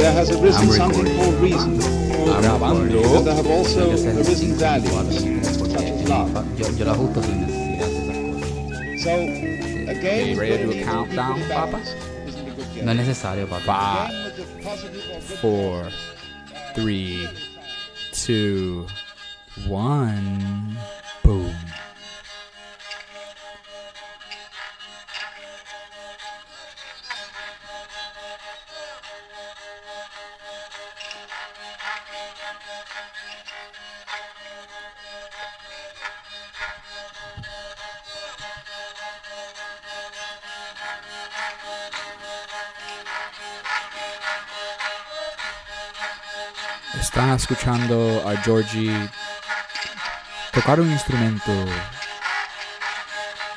there has arisen I'm something called reason. I'm there have also Hay que hacer arisen values, such as love. yo, yo lo ajusto sin necesidad de esas cosas. So, a game ready to do a countdown, Papa? balance isn't a good game. No es necesario, papá. A game with the positive or good four, three, two, one, Están escuchando a Georgie tocar un instrumento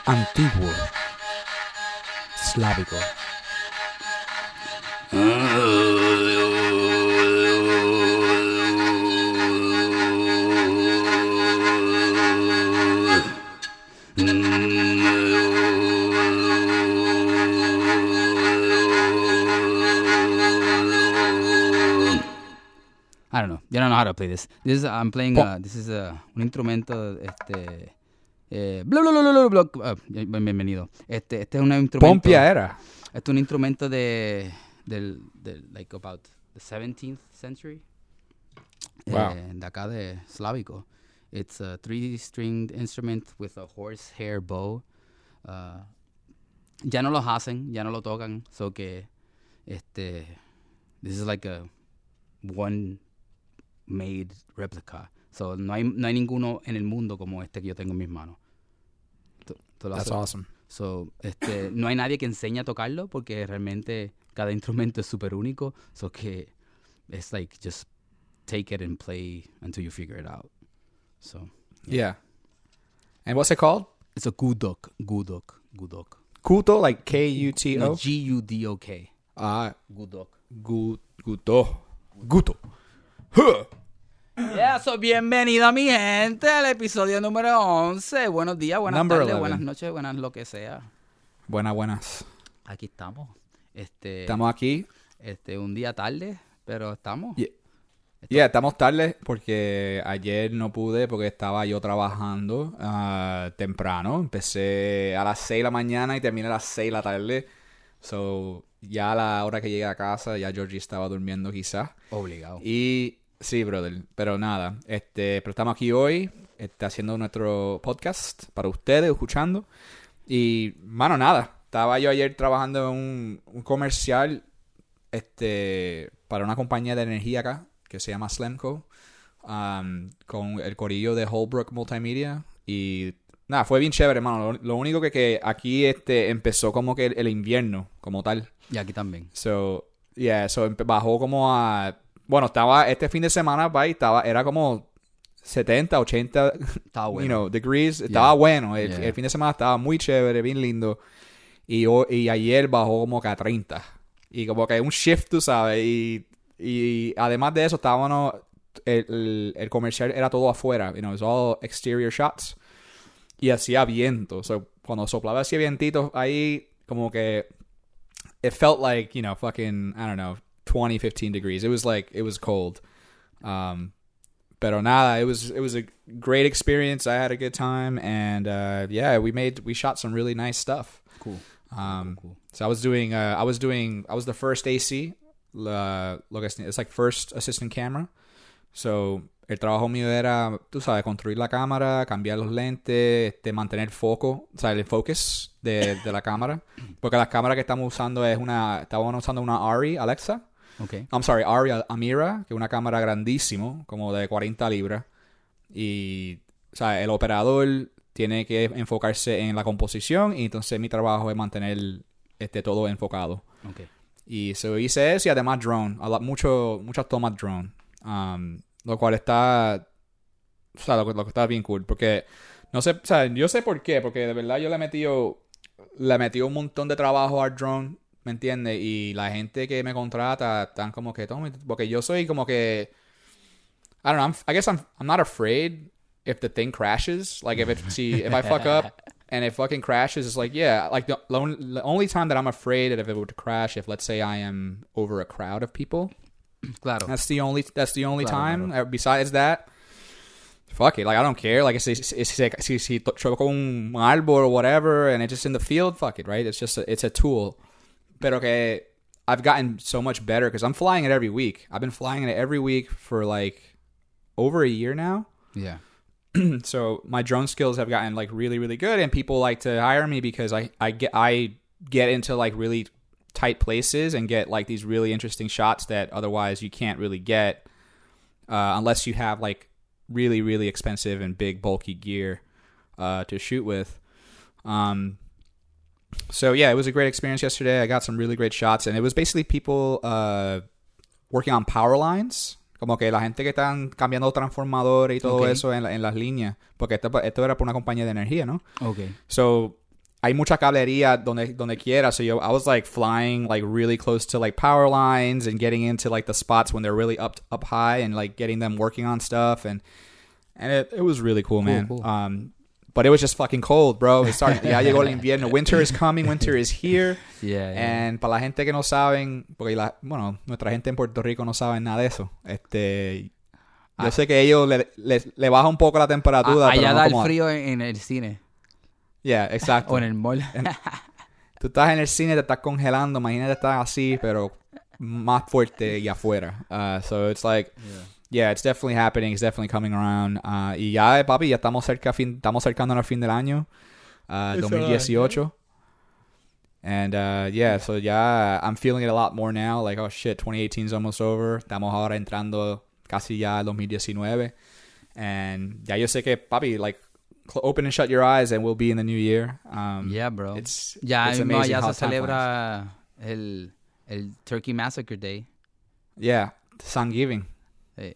antiguo, slávico. Don't know. You don't know how to play this. This is I'm playing. Uh, this is uh, un instrumento. Este. Eh, bla, bla, bla, bla, bla, bla, bien- bienvenido. Este, este es un instrumento. Pompia era. Este es un instrumento de del, del like about the 17th century. Wow. Eh, de acá de Slávico. It's a three-stringed instrument with a horsehair bow. Uh, ya no los hacen, ya no lo tocan, so que este this is like a one made replica. So no hay no hay ninguno en el mundo como este que yo tengo en mis manos. That's awesome. So, este, no hay nadie que enseñe a tocarlo porque realmente cada instrumento es súper único. So que it's like just take it and play until you figure it out. So Yeah. And what's it called? it's a gudok, gudok, gudok. Kuto, like K U T No, O. G U D O K. Ah, Gudok. gu- guto. Guto. Yeah, so bienvenida mi gente al episodio número 11. Buenos días, buenas Number tardes, 11. buenas noches, buenas lo que sea. Buenas, buenas. Aquí estamos. Este, Estamos aquí. este un día tarde, pero estamos. Yeah. Yeah, estamos tarde porque ayer no pude porque estaba yo trabajando ah, temprano. Empecé a las 6 de la mañana y terminé a las 6 de la tarde. So, ya a la hora que llegué a casa, ya Georgie estaba durmiendo quizás. Obligado. Y sí, brother, pero nada, este, pero estamos aquí hoy, este, haciendo nuestro podcast para ustedes, escuchando. Y, mano, nada, estaba yo ayer trabajando en un, un comercial, este, para una compañía de energía acá, que se llama Slemco, um, con el corillo de Holbrook Multimedia. Y nada, fue bien chévere, hermano. Lo, lo único que, que aquí este, empezó como que el, el invierno, como tal. Y aquí también. So, yeah, so empe- bajó como a... Bueno, estaba este fin de semana, bye, estaba, era como 70, 80 Estaba bueno. you know, degrees. Estaba bueno. El, Yeah. el fin de semana estaba muy chévere, bien lindo. Y, y ayer bajó como que a 30. Y como que un shift, tú sabes. Y, y además de eso, estábamos... El, el, el comercial era todo afuera. You know, it was all exterior shots. Y hacía viento. So, cuando soplaba hacía vientitos ahí, como que... It felt like, you know, fucking, I don't know, 20, 15 degrees. It was like, it was cold. Um, pero nada, it was it was a great experience. I had a good time, and uh, yeah, we made we shot some really nice stuff. Cool. Um, cool. so I was doing uh, I was doing I was the first AC. Uh, it's like first assistant camera. So el trabajo mío era, tú sabes, construir la cámara, cambiar los lentes, este, mantener foco, o sea, el focus de, de la cámara. Porque la cámara que estamos usando es una, estábamos usando una ARRI Alexa. Ok. I'm sorry, Ari Amira, que es una cámara grandísimo, como de 40 libras. Y, o sea, el operador tiene que enfocarse en la composición y entonces mi trabajo es mantener este todo enfocado. Ok. Y so hice eso y además drone, mucho, muchas tomas drone. Um, lo cual está. O sea, lo, lo que está bien cool. Porque. No sé, o sea, yo sé por qué. Porque de verdad yo le he metido. Le he metido un montón de trabajo al drone. ¿Me entiendes? Y la gente que me contrata están como que. "Toma", Porque yo soy como que. I don't know. I'm, I guess I'm I'm not afraid if the thing crashes. Like if it see if I fuck up and it fucking crashes, it's like yeah. Like the, the only- the only time that I'm afraid if it would crash, if let's say I am over a crowd of people, Claro. that's the only that's the only Claro, time. claro. Uh, Besides that, fuck it. Like I don't care. Like si si si, si, choco un árbol or whatever, and it's just in the field, fuck it, right? It's just a, it's a tool. Pero que I've gotten so much better because I'm flying it every week. I've been flying it every week for like over a year now. Yeah. so my drone skills have gotten like really really good and people like to hire me because I I get I get into like really tight places and get like these really interesting shots that otherwise you can't really get uh, unless you have like really really expensive and big bulky gear uh, to shoot with um so yeah it was a great experience yesterday i got some really great shots and it was basically people uh, working on power lines como que la gente que están cambiando transformadores y todo Ok. eso en, la- en las líneas porque esto, esto era por una compañía de energía no Okay. so hay mucha cablería donde donde quiera. So yo, I was like flying like really close to like power lines and getting into like the spots when they're really up up high and like getting them working on stuff and and it, it was really cool, man. cool. Um, but it was just fucking cold, bro. It's starting, ya llegó el invierno. Winter is coming. Winter is here. Yeah. yeah. And para la gente que no saben, porque la, bueno, nuestra gente en Puerto Rico no sabe nada de eso. Este, yo Ah. sé que ellos le, le, le baja un poco la temperatura. A- pero allá no da el frío en, en el cine Yeah, exacto. o en el mall. Tú estás en el cine, te estás congelando, imagínate estar así, pero más fuerte y afuera. Uh, so it's like, yeah. It's definitely happening, it's definitely coming around. Uh, y ya, papi, ya estamos cerca, fin, estamos cercando al fin del año, uh, 2018. And uh, yeah, so yeah, I'm feeling it a lot more now. Like, oh shit, 2018 is almost over. Estamos ahora entrando casi ya al 2019. And ya yo sé que, papi, like, cl- open and shut your eyes and we'll be in the new year. Um, yeah, bro. It's, ya it's amazing allá how se time flies. celebra el, el Turkey Massacre Day. Yeah, Thanksgiving. Sí.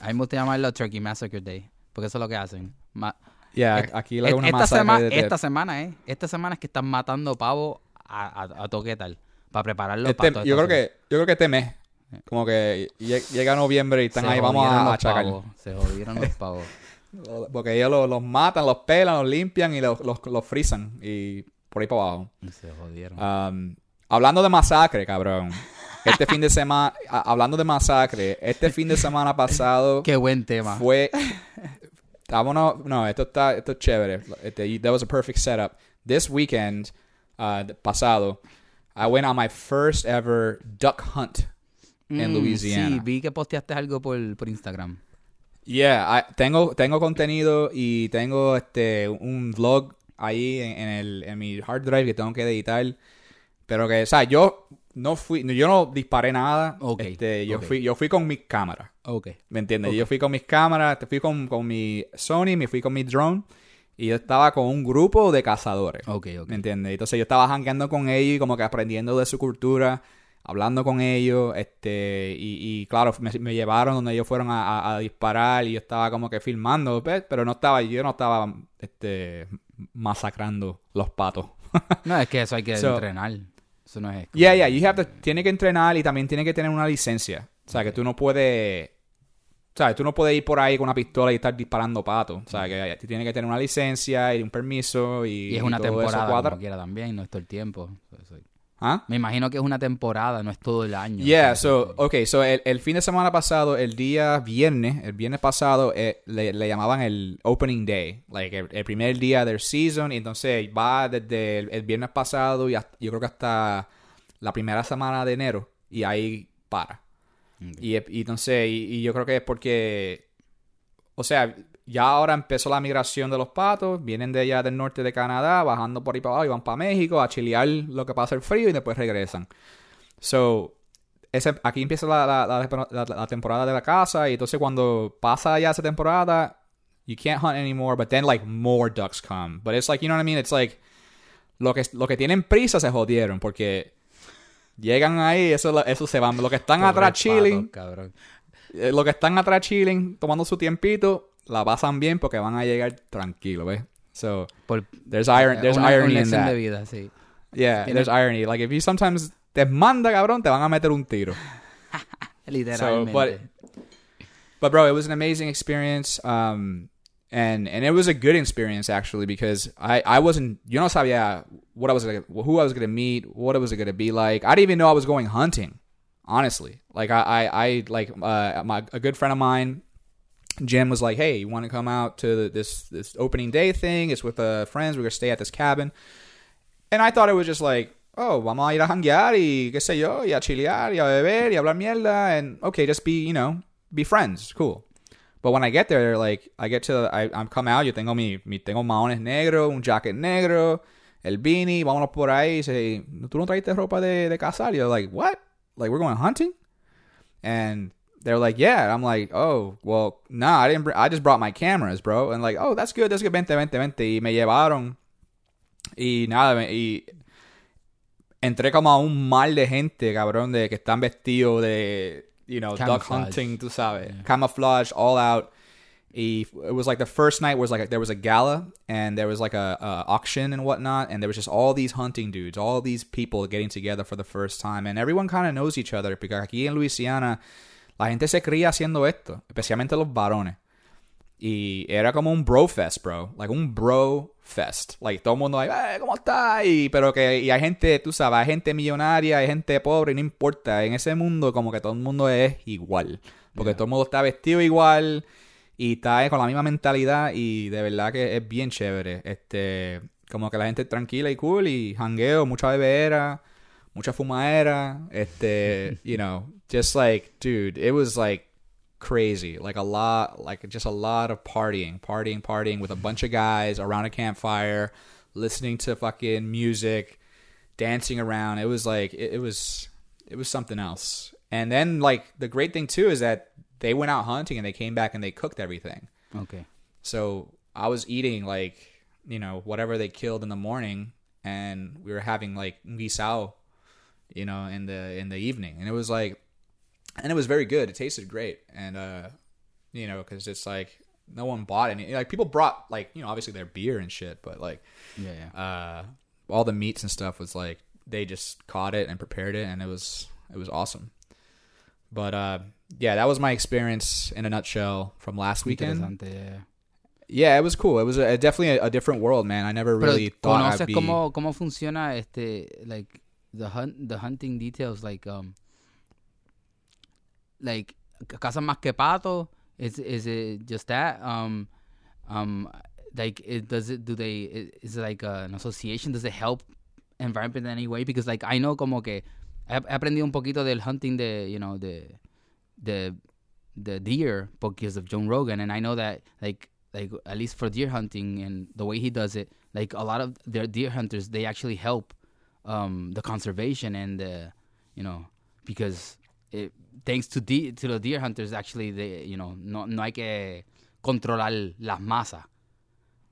A mí me gusta llamarlo Turkey Massacre Day. Porque eso es lo que hacen. Ma- Yeah, aquí una esta, sema- de- esta semana, ¿eh? Esta semana es que están matando pavo a, a, a toque tal. Para prepararlo este- para yo creo que yo creo que este mes como que lle- llega noviembre y están Se ahí vamos a achacar pavos, Se jodieron los pavos. porque ellos los, los matan los pelan los limpian y los, los, los frisan y por ahí para abajo Se jodieron. Um, hablando de masacre cabrón este fin de semana hablando de masacre este fin de semana pasado Qué buen tema. fue vámonos no esto está esto es chévere este, that was a perfect setup this weekend uh, pasado I went on my first ever duck hunt en Mm, Louisiana. Sí, vi que posteaste algo por, por Instagram. Yeah, I- tengo, tengo contenido y tengo este un vlog ahí en, en el, en mi hard drive que tengo que editar. Pero que, o sea, yo no fui, yo no disparé nada. Este, yo fui, yo fui con mi cámara. Ok. ¿Me entiendes? Yo fui con mis cámaras, te fui con, con mi Sony, me fui con mi drone. Y yo estaba con un grupo de cazadores. ¿Me entiendes? Entonces yo estaba jangueando con ellos y como que aprendiendo de su cultura, hablando con ellos, este, y, y claro, me, me llevaron donde ellos fueron a, a- a disparar y yo estaba como que filmando, ¿ves? pero no estaba, yo no estaba, este, masacrando los patos. No, es que eso hay que So- entrenar. Eso no es. Yeah, yeah, you have to, tiene que entrenar y también tiene que tener una licencia. O sea, que tú no puedes, o sea, tú no puedes ir por ahí con una pistola y estar disparando patos. O sea, que tú tienes que tener una licencia y un permiso y, Y es una todo eso temporada como quiera también, no es todo el tiempo. ¿Ah? Me imagino que es una temporada, no es todo el año. Yeah, so, okay, so el, el fin de semana pasado, el día viernes, el viernes pasado, eh, le, le llamaban el opening day, like el, el primer día del season, y entonces va desde el, el viernes pasado y hasta- yo creo que hasta la primera semana de enero, y ahí para. Ok. Y, y entonces, y, y yo creo que es porque, o sea, ya ahora empezó la migración de los patos, vienen de allá del norte de Canadá, bajando por ahí para abajo y van para México a chilear lo que pasa el frío y después regresan. So, ese, aquí empieza la, la, la- la- la temporada de la caza y entonces cuando pasa ya esa temporada, you can't hunt anymore, but then like more ducks come. But it's like, you know what I mean? It's like, lo que, lo que tienen prisa se jodieron porque llegan ahí, eso, eso se van. Los que están atrás patos, chilling, cabrón. eh, los que están atrás chilling, tomando su tiempito, la pasan bien porque van a llegar tranquilo, ¿ves? So, Por, there's, iron, there's una, irony in that. de vida, sí. Yeah, there's irony. Like, if you sometimes te manda, cabrón, te van a meter un tiro. Literalmente. but- But bro, it was an amazing experience. Um, and and it was a good experience actually because I I wasn't you know sabía what I was gonna, who I was gonna meet, what it was gonna be like. I didn't even know I was going hunting. Honestly, like I I, I like uh, my a good friend of mine. Jim was like, "Hey, you want to come out to this this opening day thing? It's with uh, friends. We're gonna stay at this cabin." And I thought it was just like, oh, vamos a ir a janguear y qué sé yo, y a chilear y a beber y a hablar mierda, and okay, just be, you know, be friends, cool. But when I get there, like, I get to, I, I'm come out, yo tengo mi, mi tengo maones negro, un jacket negro, el beanie, vámonos por ahí, say, ¿tú no trajiste ropa de, de cazar? You're like, what? Like, we're going hunting? And they're like, yeah. And I'm like, oh, well, nah, I didn't, br- I just brought my cameras, bro. And like, oh, that's good, that's good, vente, vente, vente. Y me llevaron. Y nada, me- y entré como a un mar de gente, cabrón, de que están vestidos de, you know, duck hunting, tú sabes. Camouflage, all out. Y it was like the first night was like there was a gala and there was like a, a auction and whatnot and there was just all these hunting dudes, all these people getting together for the first time and everyone kind of knows each other because aquí en Luisiana la gente se cría haciendo esto, especialmente los varones. Y era como un bro fest, bro. Like un bro fest. Like todo el mundo, like, "Eh, ¿cómo está? Y, pero que y hay gente, tú sabes, hay gente millonaria, hay gente pobre, no importa. En ese mundo como que todo el mundo es igual. Porque Yeah. todo el mundo está vestido igual y está con la misma mentalidad y de verdad que es bien chévere. Este, como que la gente es tranquila y cool y jangueo, mucha bebera, mucha fumadera. Este, you know, just like, dude, it was like crazy. Like a lot, like just a lot of partying, partying, partying with a bunch of guys around a campfire, listening to fucking music, dancing around. It was like it, it was it was something else. And then like the great thing too is that they went out hunting and they came back and they cooked everything. Okay. So I was eating like you know whatever they killed in the morning, and we were having like guisao, you know, in the in the evening, and it was like, and it was very good. It tasted great, and uh, you know, because it's like no one bought any. Like people brought like you know obviously their beer and shit, but like Yeah, yeah. uh, all the meats and stuff was like they just caught it and prepared it, and it was it was awesome. But uh, yeah, that was my experience in a nutshell from last weekend. Yeah, it was cool. It was a, definitely a, a different world, man. I never Pero really thought I'd be. cómo, cómo funciona este like the hunt the hunting details like um like casa cazan más que pato is is it just that? Um um like it does it do they is it like an association? Does it help environment in any way? Because like I know como que he aprendido un poquito del hunting de you know de the the deer because of Joe Rogan, and I know that like like at least for deer hunting and the way he does it, like a lot of their deer hunters they actually help um, the conservation and the you know because it, thanks to de- to the deer hunters actually they you know no no hay que controlar las masas.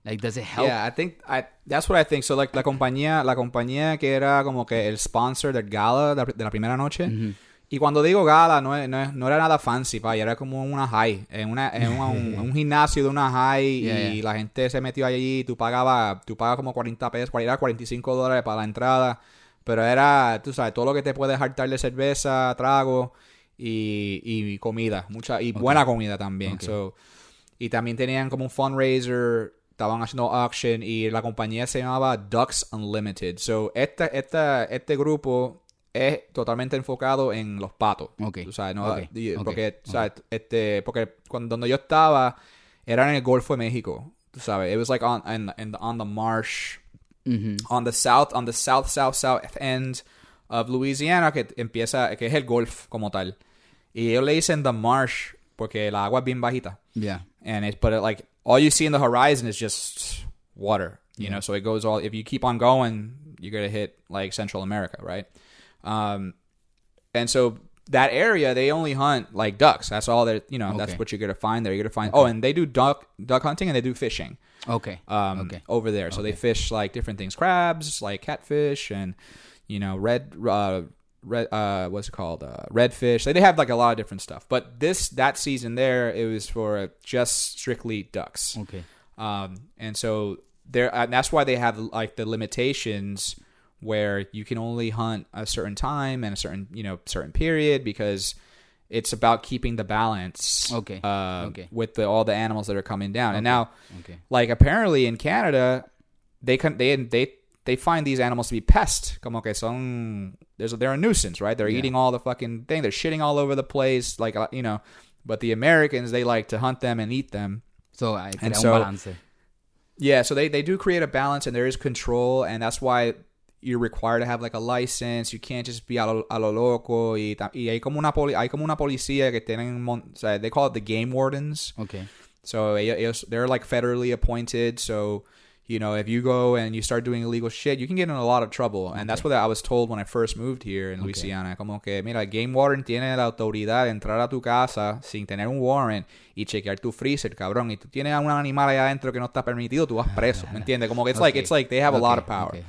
Like does it help? Yeah, I think I that's what I think. So like la compañía, la compañía que era como que el sponsor del gala de la, primera noche. Ujú. Y cuando digo gala, no, es- no, no era nada fancy, pa, era como una high, en, una, en una- un, un gimnasio de una high Yeah, y la gente se metió allí, tú pagabas, tú pagabas como 40 pesos, era 45 dólares para la entrada, pero era, tú sabes, todo lo que te puedes hartar de cerveza, trago y, y comida, mucha, y buena comida también. So, y también tenían como un fundraiser, estaban haciendo auction y la compañía se llamaba Ducks Unlimited. So, esta, esta, este grupo es totalmente enfocado en los patos. Ok, Tú sabes, ¿no? ok, Y- ok, Porque, ¿sabes? Este, porque cuando donde yo estaba era en el Golfo de México. Tú sabes, it was like on, in, in the- on the marsh, Ujú. on the south, on the south, south, south end of Louisiana, que empieza, que es el Golf como tal. Y ellos le dicen the marsh porque la agua es bien bajita. Yeah. And it's, but it, like, all you see in the horizon is just water, you know? So it goes all, if you keep on going, you're going to hit like Central America, right? Um, and so that area, they only hunt like ducks. That's all that, you know, that's what you're going to find there. You're to find, oh, and they do duck, duck hunting and they do fishing Okay. um, okay. over there. So they fish like different things, crabs, like catfish, and you know red uh, red uh what's it called uh redfish they, they have like a lot of different stuff but this that season there it was for just strictly ducks Okay. um and so there and that's why they have like the limitations where you can only hunt a certain time and a certain you know certain period because it's about keeping the balance Okay, uh, okay. with the, all the animals that are coming down and now Okay. like apparently in Canada, they can they they they find these animals to be pests. Como que son there's a, they're a nuisance, right? They're Yeah. eating all the fucking thing. They're shitting all over the place, like uh, you know. But the Americans they like to hunt them and eat them. So, hay And so- balance. Yeah, so they they do create a balance and there is control, and that's why you're required to have like a license. You can't just be a lo, a lo loco. Y, y hay como una poli, hay como una policía que tienen, mon- o sea, they call it the game wardens. Okay. So ellos, they're like federally appointed. So you know, if you go and you start doing illegal shit, you can get in a lot of trouble. And that's what I was told when I first moved here in Louisiana. Como que, mira, Game Warden tiene la autoridad de entrar a tu casa sin tener un warrant y chequear tu freezer, cabrón. Y tú tienes a un animal allá adentro que no está permitido, tú vas ah, preso. ¿Me entiendes? Como que it's like it's like they have a lot of Okay, power.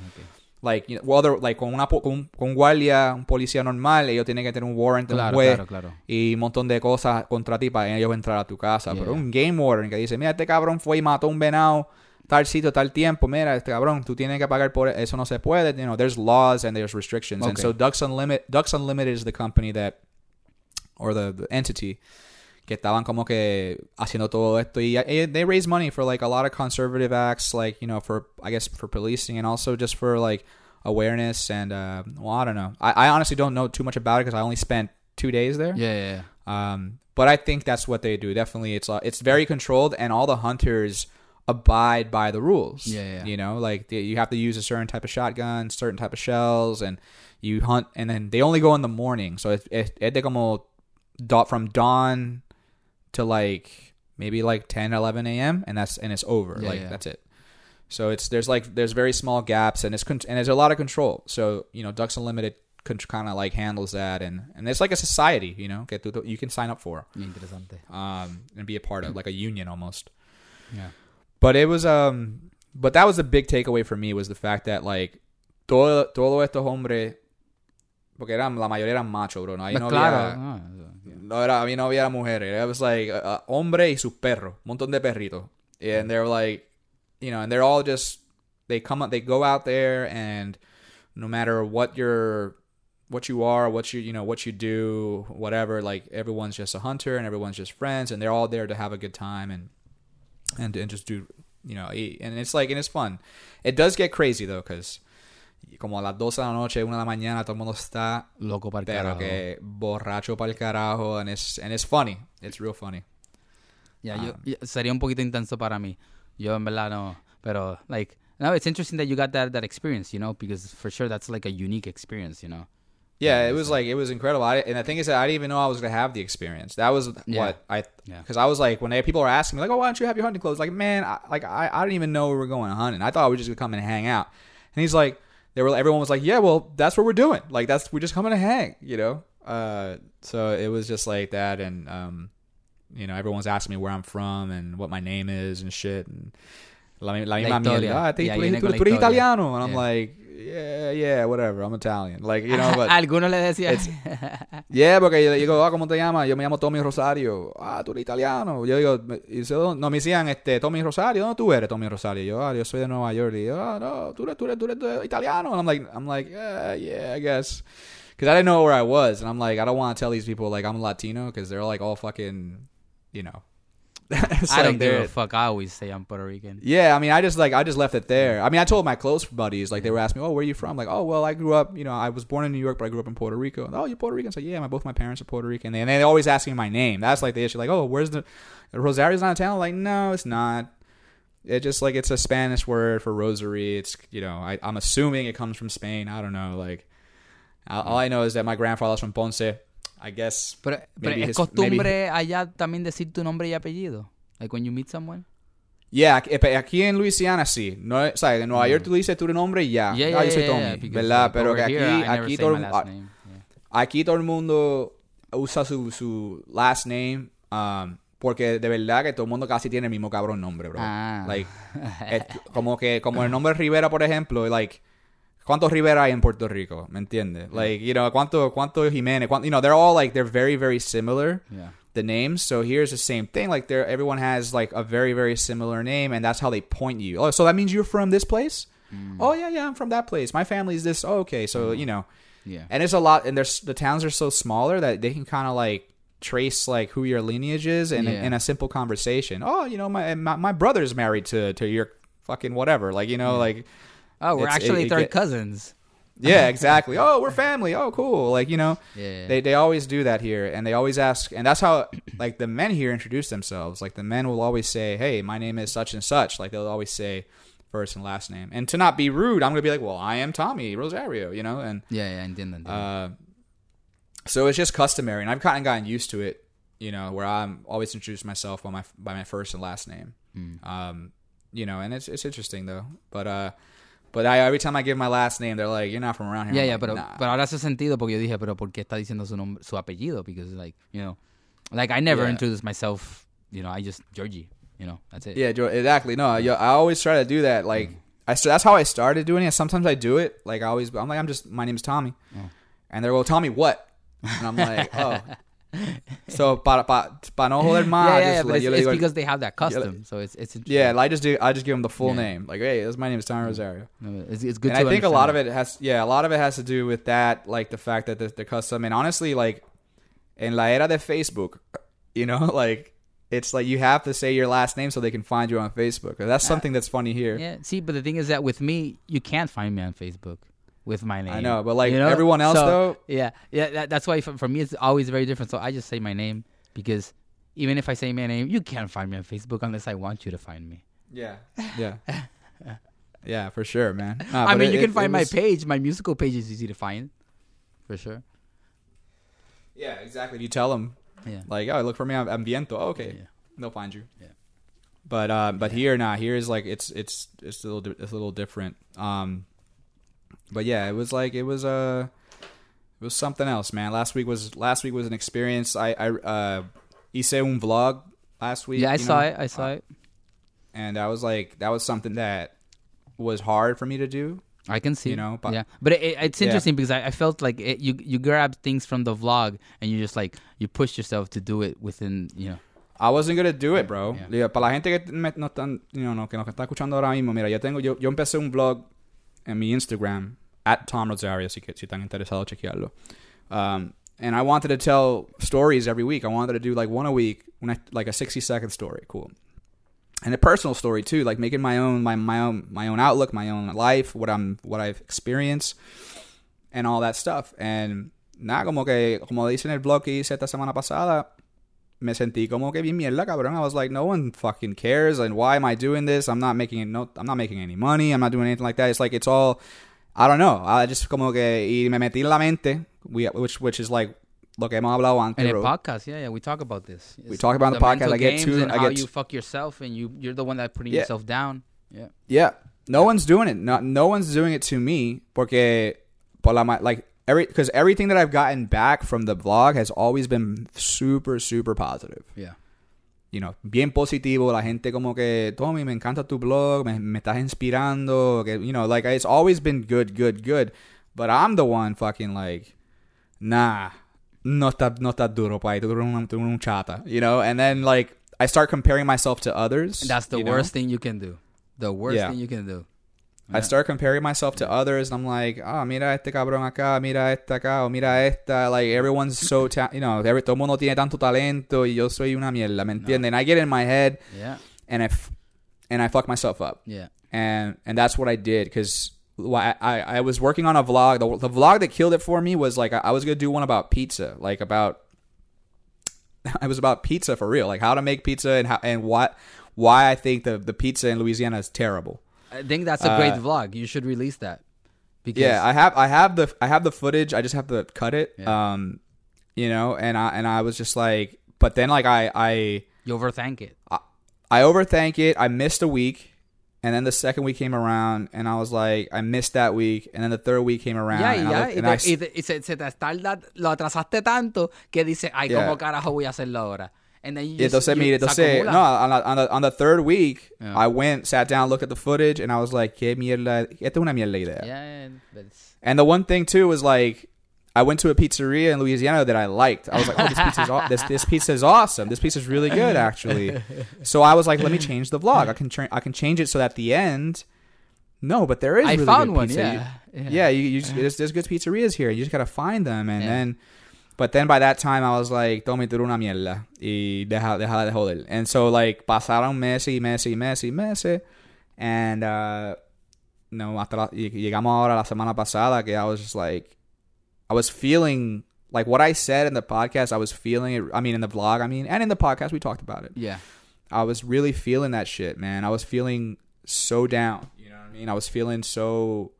Like, you know, whether, like con, una, con, un- con un guardia, un policía normal, ellos tienen que tener un warrant, un Claro, juez claro, claro. y un montón de cosas contra ti para ellos entrar a tu casa. Yeah. Pero un game warden que dice, mira, este cabrón fue y mató un venado tal sitio, tal tiempo, mira, este cabrón, tú tienes que pagar por eso, no se puede. You know, there's laws and there's restrictions. And Okay. so Ducks Unlimited, Ducks Unlimited is the company that, or the, the entity que estaban como que haciendo todo esto. Y eh, they raise money for like a lot of conservative acts like you know for I guess for policing and also just for like awareness and uh well I don't know. I, I honestly don't know too much about it because I only spent two days there. Yeah, yeah, yeah. um but I think that's what they do. Definitely it's uh, it's very controlled and all the hunters abide by the rules. Yeah, yeah. you know like the, you have to use a certain type of shotgun certain type of shells and you hunt and then they only go in the morning. So it's es, es de como from dawn to like maybe like 10 11 a.m and that's and it's over Yeah, like yeah. that's it so it's there's like there's very small gaps and it's con- and there's a lot of control so you know ducks unlimited kind of like handles that and and it's like a society you know you can sign up for interesante. um and be a part of like a union almost Yeah. but it was um but that was the big takeaway for me was the fact that like todo todo estos hombres porque eran la mayoría eran machos bro no ahí no claro. había no era a mí no había mujeres it was like hombre y sus perros un montón de perritos and they're like you know and they're all just they come up they go out there and no matter what your what you are what you you know what you do whatever like everyone's just a hunter and everyone's just friends and they're all there to have a good time and and and just do you know eat. and it's like and it's fun it does get crazy though because como a las 12 de la noche, 1 de la mañana, todo el mundo está Loco para el pero carajo. que borracho para el carajo and it's, and it's funny. It's real funny. Ya, yo- Ah. ya, sería un poquito intenso para mí. Yo en verdad no, pero like no, it's interesting that you got that that experience, you know, because for sure that's like a unique experience, you know. Yeah, it was like it was incredible. I, and the thing is that I didn't even know I was gonna have the experience. That was Yeah. what I Yeah. because I was like when they, people were asking me like, "Oh, why don't you have your hunting clothes?" Like, man, I, like I, I didn't even know we were going hunting. I thought we were just gonna come and hang out. And he's like, they were everyone was like, "Yeah, well, that's what we're doing. Like that's we're just coming to hang," you know. Uh, so it was just like that, and um, you know, everyone's asking me where I'm from and what my name is and shit and. La, la misma historia. mierda. Ah, te- Yeah, tú, tú- la eres italiano. And I'm Yeah. like, yeah, yeah, whatever. I'm Italian. Like, you know, but Algunos le decían Yeah, porque yo digo, ah, ¿cómo te llamas? Yo me llamo Tommy Rosario. Ah, tú eres italiano. Yo digo, y "¿Dónde-?" no, me decían, este, Tommy Rosario, ¿dónde tú eres, Tommy Rosario? Yo, ah, yo soy de Nueva York. Y yo, ah, no, tú eres, tú eres, tú eres, tú eres italiano. And I'm like, I'm like, yeah, yeah, I guess. Because I didn't know where I was. And I'm like, I don't want to tell these people, like, I'm Latino, because they're, like, all fucking, you know. I like don't give a fuck. I always say I'm Puerto Rican. yeah, I mean, I just like I just left it there. I mean, I told my close buddies like they were asking me, "Oh, where are you from?" Like, "Oh, well, I grew up. You know, I was born in New York, but I grew up in Puerto Rico." Oh, you're Puerto Rican? So yeah, my both my parents are Puerto Rican, and they always ask me my name. That's like the issue. Like, "Oh, where's the Rosario's not a town?" Like, no, it's not. It just like it's a Spanish word for rosary. It's you know, I, I'm assuming it comes from Spain. I don't know. Like, all, all I know is that my grandfather's from Ponce. I guess. Pero, pero Maybe es his- costumbre allá también decir tu nombre y apellido. Like when you meet someone. Yeah, aquí- eh, en Luisiana sí. No, o sea, en Nueva York tú dices tu nombre y ya. Mm. Yeah, Ah, yeah, yo soy yeah, Tommy, yeah, ¿verdad? Pero que aquí, here, aquí, todo. Yeah. aquí todo el mundo usa su, su last name um, porque de verdad que todo el mundo casi tiene el mismo cabrón nombre, bro. Ah. Like, es como que, como el nombre Rivera, por ejemplo, like, ¿Cuántos Rivera hay en Puerto Rico? ¿Me entiendes? Like, you know, ¿cuánto, cuánto Jiménez? ¿Cuánto, you know, they're all like, they're very, very similar. Yeah. the names. So here's the same thing. Like there, everyone has like a very very similar name, and that's how they point you. Oh, so that means you're from this place. Mm. Oh yeah, yeah, I'm from that place. My family's this. Oh, okay, so mm. you know, Yeah. and it's a lot. And there's the towns are so smaller that they can kind of like trace like who your lineage is in, Yeah. in a simple conversation. Oh, you know, my my, my brother's married to to your fucking whatever. Like you know, like Oh, we're It's- actually it third get- cousins. yeah, exactly. oh, we're family. Oh, cool. Like you know, Yeah. they they always do that here, and they always ask, and that's how like the men here introduce themselves. Like the men will always say, "Hey, my name is such and such." Like they'll always say first and last name. And to not be rude, I'm gonna be like, "Well, I am Tommy Rosario," you know, and yeah, yeah, entiendo, entiendo. uh, so it's just customary, and I've kind of gotten used to it. You know, where I'm always introduce myself by my by my first and last name. Hmm. Um, you know, and it's it's interesting though. But uh, but I every time I give my last name, they're like, "You're not from around here." yeah, I'm yeah, like, pero, "Nah." pero ahora hace sentido porque yo dije, pero ¿por qué está diciendo su nombre, su apellido? Because like, you know, like I never Yeah. introduced myself, you know, I just Georgie, you know, that's it. Yeah, exactly. No, yo, I always try to do that. Like, mm. I st- that's how I started doing it. Sometimes I do it. Like, I always, I'm like, I'm just, my name's Tommy, Oh. and they're well, Tommy, what? And I'm like, oh. So para pa, pa no joder Yeah, más, yeah, just yeah, like, it's, it's digo- because they have that custom, so it's it's yeah, I just do, I just give them the full Yeah. name. Like, hey, this my name is Tommy Rosario. No, it's, it's good. and I think a lot of it has, yeah, a lot of it has to do with that, like the fact that the, the custom, and honestly, like, in la era de Facebook, you know, like, it's like you have to say your last name so they can find you on Facebook. That's ah. something that's funny here. Yeah, see, but the thing is that with me, you can't find me on Facebook with my name. I know, but, like, you know? everyone else, So, though- Yeah, yeah. That, that's why for, for me it's always very different. So I just say my name because even if I say my name, you can't find me on Facebook unless I want you to find me. Yeah. Yeah. yeah, for sure, man. Nah, I mean, it- you can it find my was- page. My musical page is easy to find, for sure. Yeah, exactly. You tell them, Yeah. like, oh, look for me on on Viento. Oh, okay. Yeah. They'll find you. Yeah. But uh, but here, nah, here is like it's it's it's a little it's a little different. Um, but yeah, it was like it was uh, it was something else, man. Last week was last week was an experience. I I uh, hice un vlog last week. Yeah, I saw know? it. I saw Uh, it. and I was like that was something that was hard for me to do. I can see. you know, but- yeah, but it, it- it's Yeah. interesting because I, I felt like it, you you grab things from the vlog and you just like you push yourself to do it within you know. I wasn't gonna do it, bro. Yeah. Digo, Para la gente que me- no están, you know, no, que nos está escuchando ahora mismo, mira, yo tengo, yo, yo empecé un blog en mi Instagram at Tom Rosario, si, si están interesados chequearlo. Um, and I wanted to tell stories every week. I wanted to do like one a week, like a sixty second story, cool, and a personal story too, like making my own, my my own, my own outlook, my own life, what I'm, what I've experienced, and all that stuff. And nada, como que, como dice en el blog que hice esta semana pasada, me sentí como que bien mierda, cabrón. I was like, no one fucking cares, and why am I doing this? I'm not making no, I'm not making any money. I'm not doing anything like that. It's like it's all, I don't know. I just como que y me metí en la mente, we, which which is like lo que hemos hablado antes. In podcast, yeah, yeah, we talk about this. We It's talk about the podcast. I get too- and I how you fuck yourself, and you you're the one that putting Yeah. yourself down. Yeah, Yeah, no one's doing it. No, no one's doing it to me porque por la like every because everything that I've gotten back from the vlog has always been super super positive. yeah. You know, bien positivo, la gente como que, Tommy, me encanta tu blog, me, me estás inspirando, que, you know, like, it's always been good, good, good, but I'm the one fucking like, nah, no está, no está duro, pai, tú eres un, chata, you know, and then, like, I start comparing myself to others. And that's the you know? worst thing you can do. The worst Yeah. thing you can do. I start comparing myself to others, and I'm like, ah, mira este cabrón acá, mira esta acá, o mira esta. Like, everyone's so, ta- you know, every, todo mundo tiene tanto talento y yo soy una mierda, ¿me entienden? I get in my head, Yeah, and I, f- and I fuck myself up. yeah. and and that's what I did because I, I I was working on a vlog. The, the vlog that killed it for me was like I, I was gonna do one about pizza, like about it was about pizza for real, like how to make pizza and how and what why I think the the pizza in Louisiana is terrible. I think that's a great Uh, vlog. You should release that. Because Yeah, I have I have the I have the footage. I just have to cut it. Yeah. Um, you know, and I and I was just like, but then like I I you overthink it. I overthank it. I missed a week. And then the second week came around, and I was like, I missed that week. And then the third week came around, Ya, and, y I ya, looked- y, te- I y te- y se, se te tarda, lo atrasaste tanto que dice, ay, Yeah. ¿cómo carajo voy a hacerlo ahora? And then you just, entonces, mire, entonces, no, on the, on, the, on the third week, Yeah. I went, sat down, looked at the footage, and I was like, qué mierda, esta es una mierda idea. Yeah, that's, And the one thing too was like, I went to a pizzeria in Louisiana that I liked. I was like, oh, this pizza is aw- this this pizza is awesome. This pizza is really good, actually. So I was like, let me change the vlog. I can tra- I can change it so that at the end, no, but there is I really found good one. pizza. You- Yeah, yeah. yeah, you, you just, there's, there's good pizzerias here. You just gotta find them, and Yeah. then, but then by that time I was like, tome tú una mierda y deja, deja de joder. And so like pasaron meses y meses y meses y meses, and uh, no, hasta la, llegamos ahora la semana pasada que I was just like, I was feeling like what I said in the podcast. I was feeling it. I mean, in the vlog. I mean, and in the podcast we talked about it. yeah. I was really feeling that shit, man. I was feeling so down. You know what I mean? I was feeling so.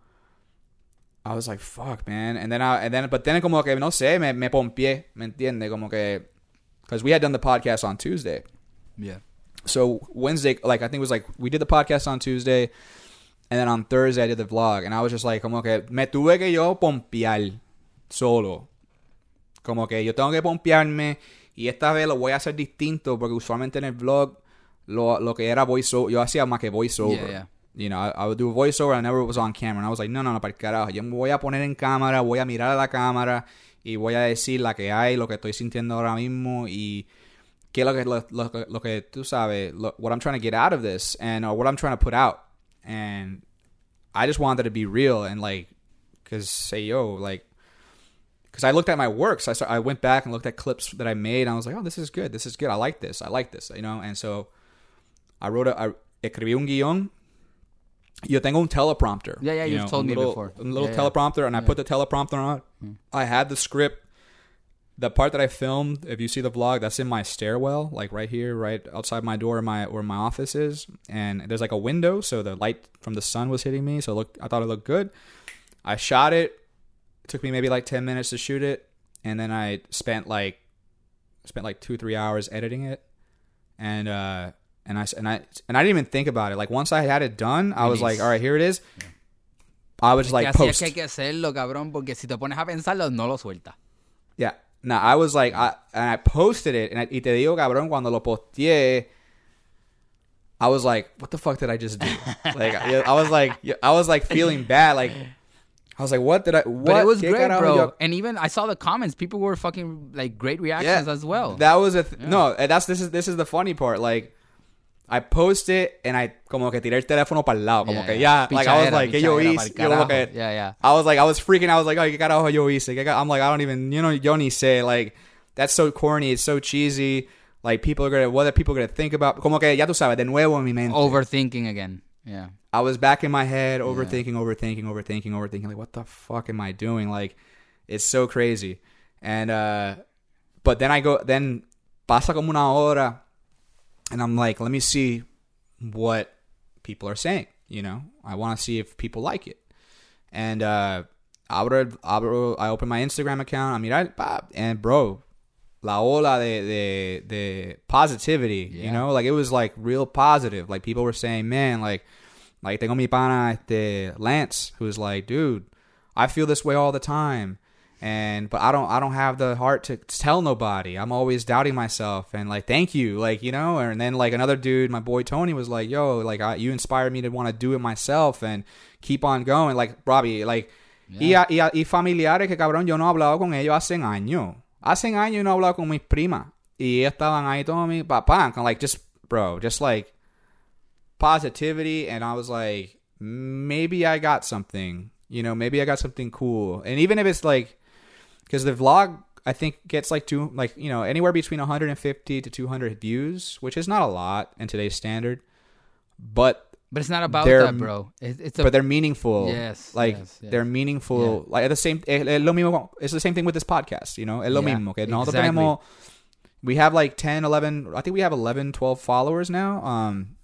I was like, fuck, man. And then I, and then, but then como que, no sé, me, me pompié, ¿me entiende? Como que, because we had done the podcast on Tuesday. Yeah. So Wednesday, like, I think it was like, we did the podcast on Tuesday, and then on Thursday I did the vlog, and I was just like, como que, me tuve que yo pompear solo. Como que yo tengo que pompearme, y esta vez lo voy a hacer distinto, porque usualmente en el vlog, lo, lo que era voiceover, yo hacía más que voiceover. Yeah, yeah. You know, I, I would do a voiceover, I never was on camera. And I was like, no, no, no, para el carajo. Yo me voy a poner en cámara, voy a mirar a la cámara y voy a decir la que hay, lo que estoy sintiendo ahora mismo y qué es lo que, lo, lo- lo que tú sabes, lo- what I'm trying to get out of this and or what I'm trying to put out. And I just wanted to be real and like, cause say, yo, like, because I looked at my works. I, saw, I went back and looked at clips that I made. And I was like, oh, this is good. This is good. I like this. I like this. You know. And so I wrote a. I escribí un guión. Yo tengo un teleprompter. Yeah, yeah, you you've know, told me little, before. A little Yeah, yeah. teleprompter, and I put the teleprompter on. I had the script. The part that I filmed, if you see the vlog, that's in my stairwell, like right here, right outside my door, my where my office is, and there's like a window, so the light from the sun was hitting me. So look, I thought it looked good. I shot it. It took me maybe like ten minutes to shoot it, and then I spent like spent like two three hours editing it, and uh and I s- and I and I didn't even think about it. Like once I had it done, I was like, all right, here it is. I was que like así es post. que hay que hacerlo, cabrón, porque si te pones a pensarlo, no lo suelta. Yeah. No, I was like, I and I posted it, and I, y te digo, cabrón, cuando lo posteé, I was like, what the fuck did I just do? like, I, I was like, I was like feeling bad, like. I was like, what did I? What? But it was ¿Qué great, bro. yo- And even I saw the comments. People were fucking like great reactions as well. That was a th- no. Eh, that's this is this is the funny part. Like, I post it and I como que tiré el teléfono para el lado, como Yeah, que yeah. ya, like I was like, que yo hice, yo como que, Yeah, yeah. I was like, I was freaking. I was like, oh, ¿qué carajo yo hice? ¿Qué ca-" I'm like, I don't even, you know, yo ni sé. Like, that's so corny. It's so cheesy. Like, people are gonna, what are people gonna think about? Como que ya tú sabes, de nuevo en mi mente. Overthinking again. Yeah. I was back in my head, overthinking, overthinking, overthinking, overthinking. Like, what the fuck am I doing? Like, it's so crazy. And uh, but then I go, then pasa como una hora, and I'm like, let me see what people are saying. You know, I want to see if people like it. And uh, abro, abro, I open my Instagram account. I mean, I, and bro, la ola de, de, de positivity, you know, like it was like real positive. Like people were saying, man, like, like tengo mi pana este Lance, who's like, dude, I feel this way all the time, and but I don't, I don't have the heart to tell nobody. I'm always doubting myself, and like, thank you, like you know. And then like another dude, my boy Tony, was like, yo, like I, you inspired me to want to do it myself and keep on going. Like Robbie, like. Y, a- y, a- y familiares que cabrón yo no he hablado con ellos hace años. Hace años no he hablado con mis primas. Y estaban ahí todo mi papá. con, Like just, bro, just like positivity. And I was like, maybe I got something. You know, maybe I got something cool. And even if it's like, because the vlog, I think gets like two, like, you know, anywhere between 150 to 200 views, which is not a lot in today's standard. But But it's not about that, bro. It, it's a but they're meaningful. Yes, like yes, yes. they're meaningful. Like at the same, lo mismo. It's the same thing with this podcast. You know, es lo Yeah, mismo. Que nosotros exactly. tenemos, we have like 10, 11, I think we have 11, 12 followers now. Um,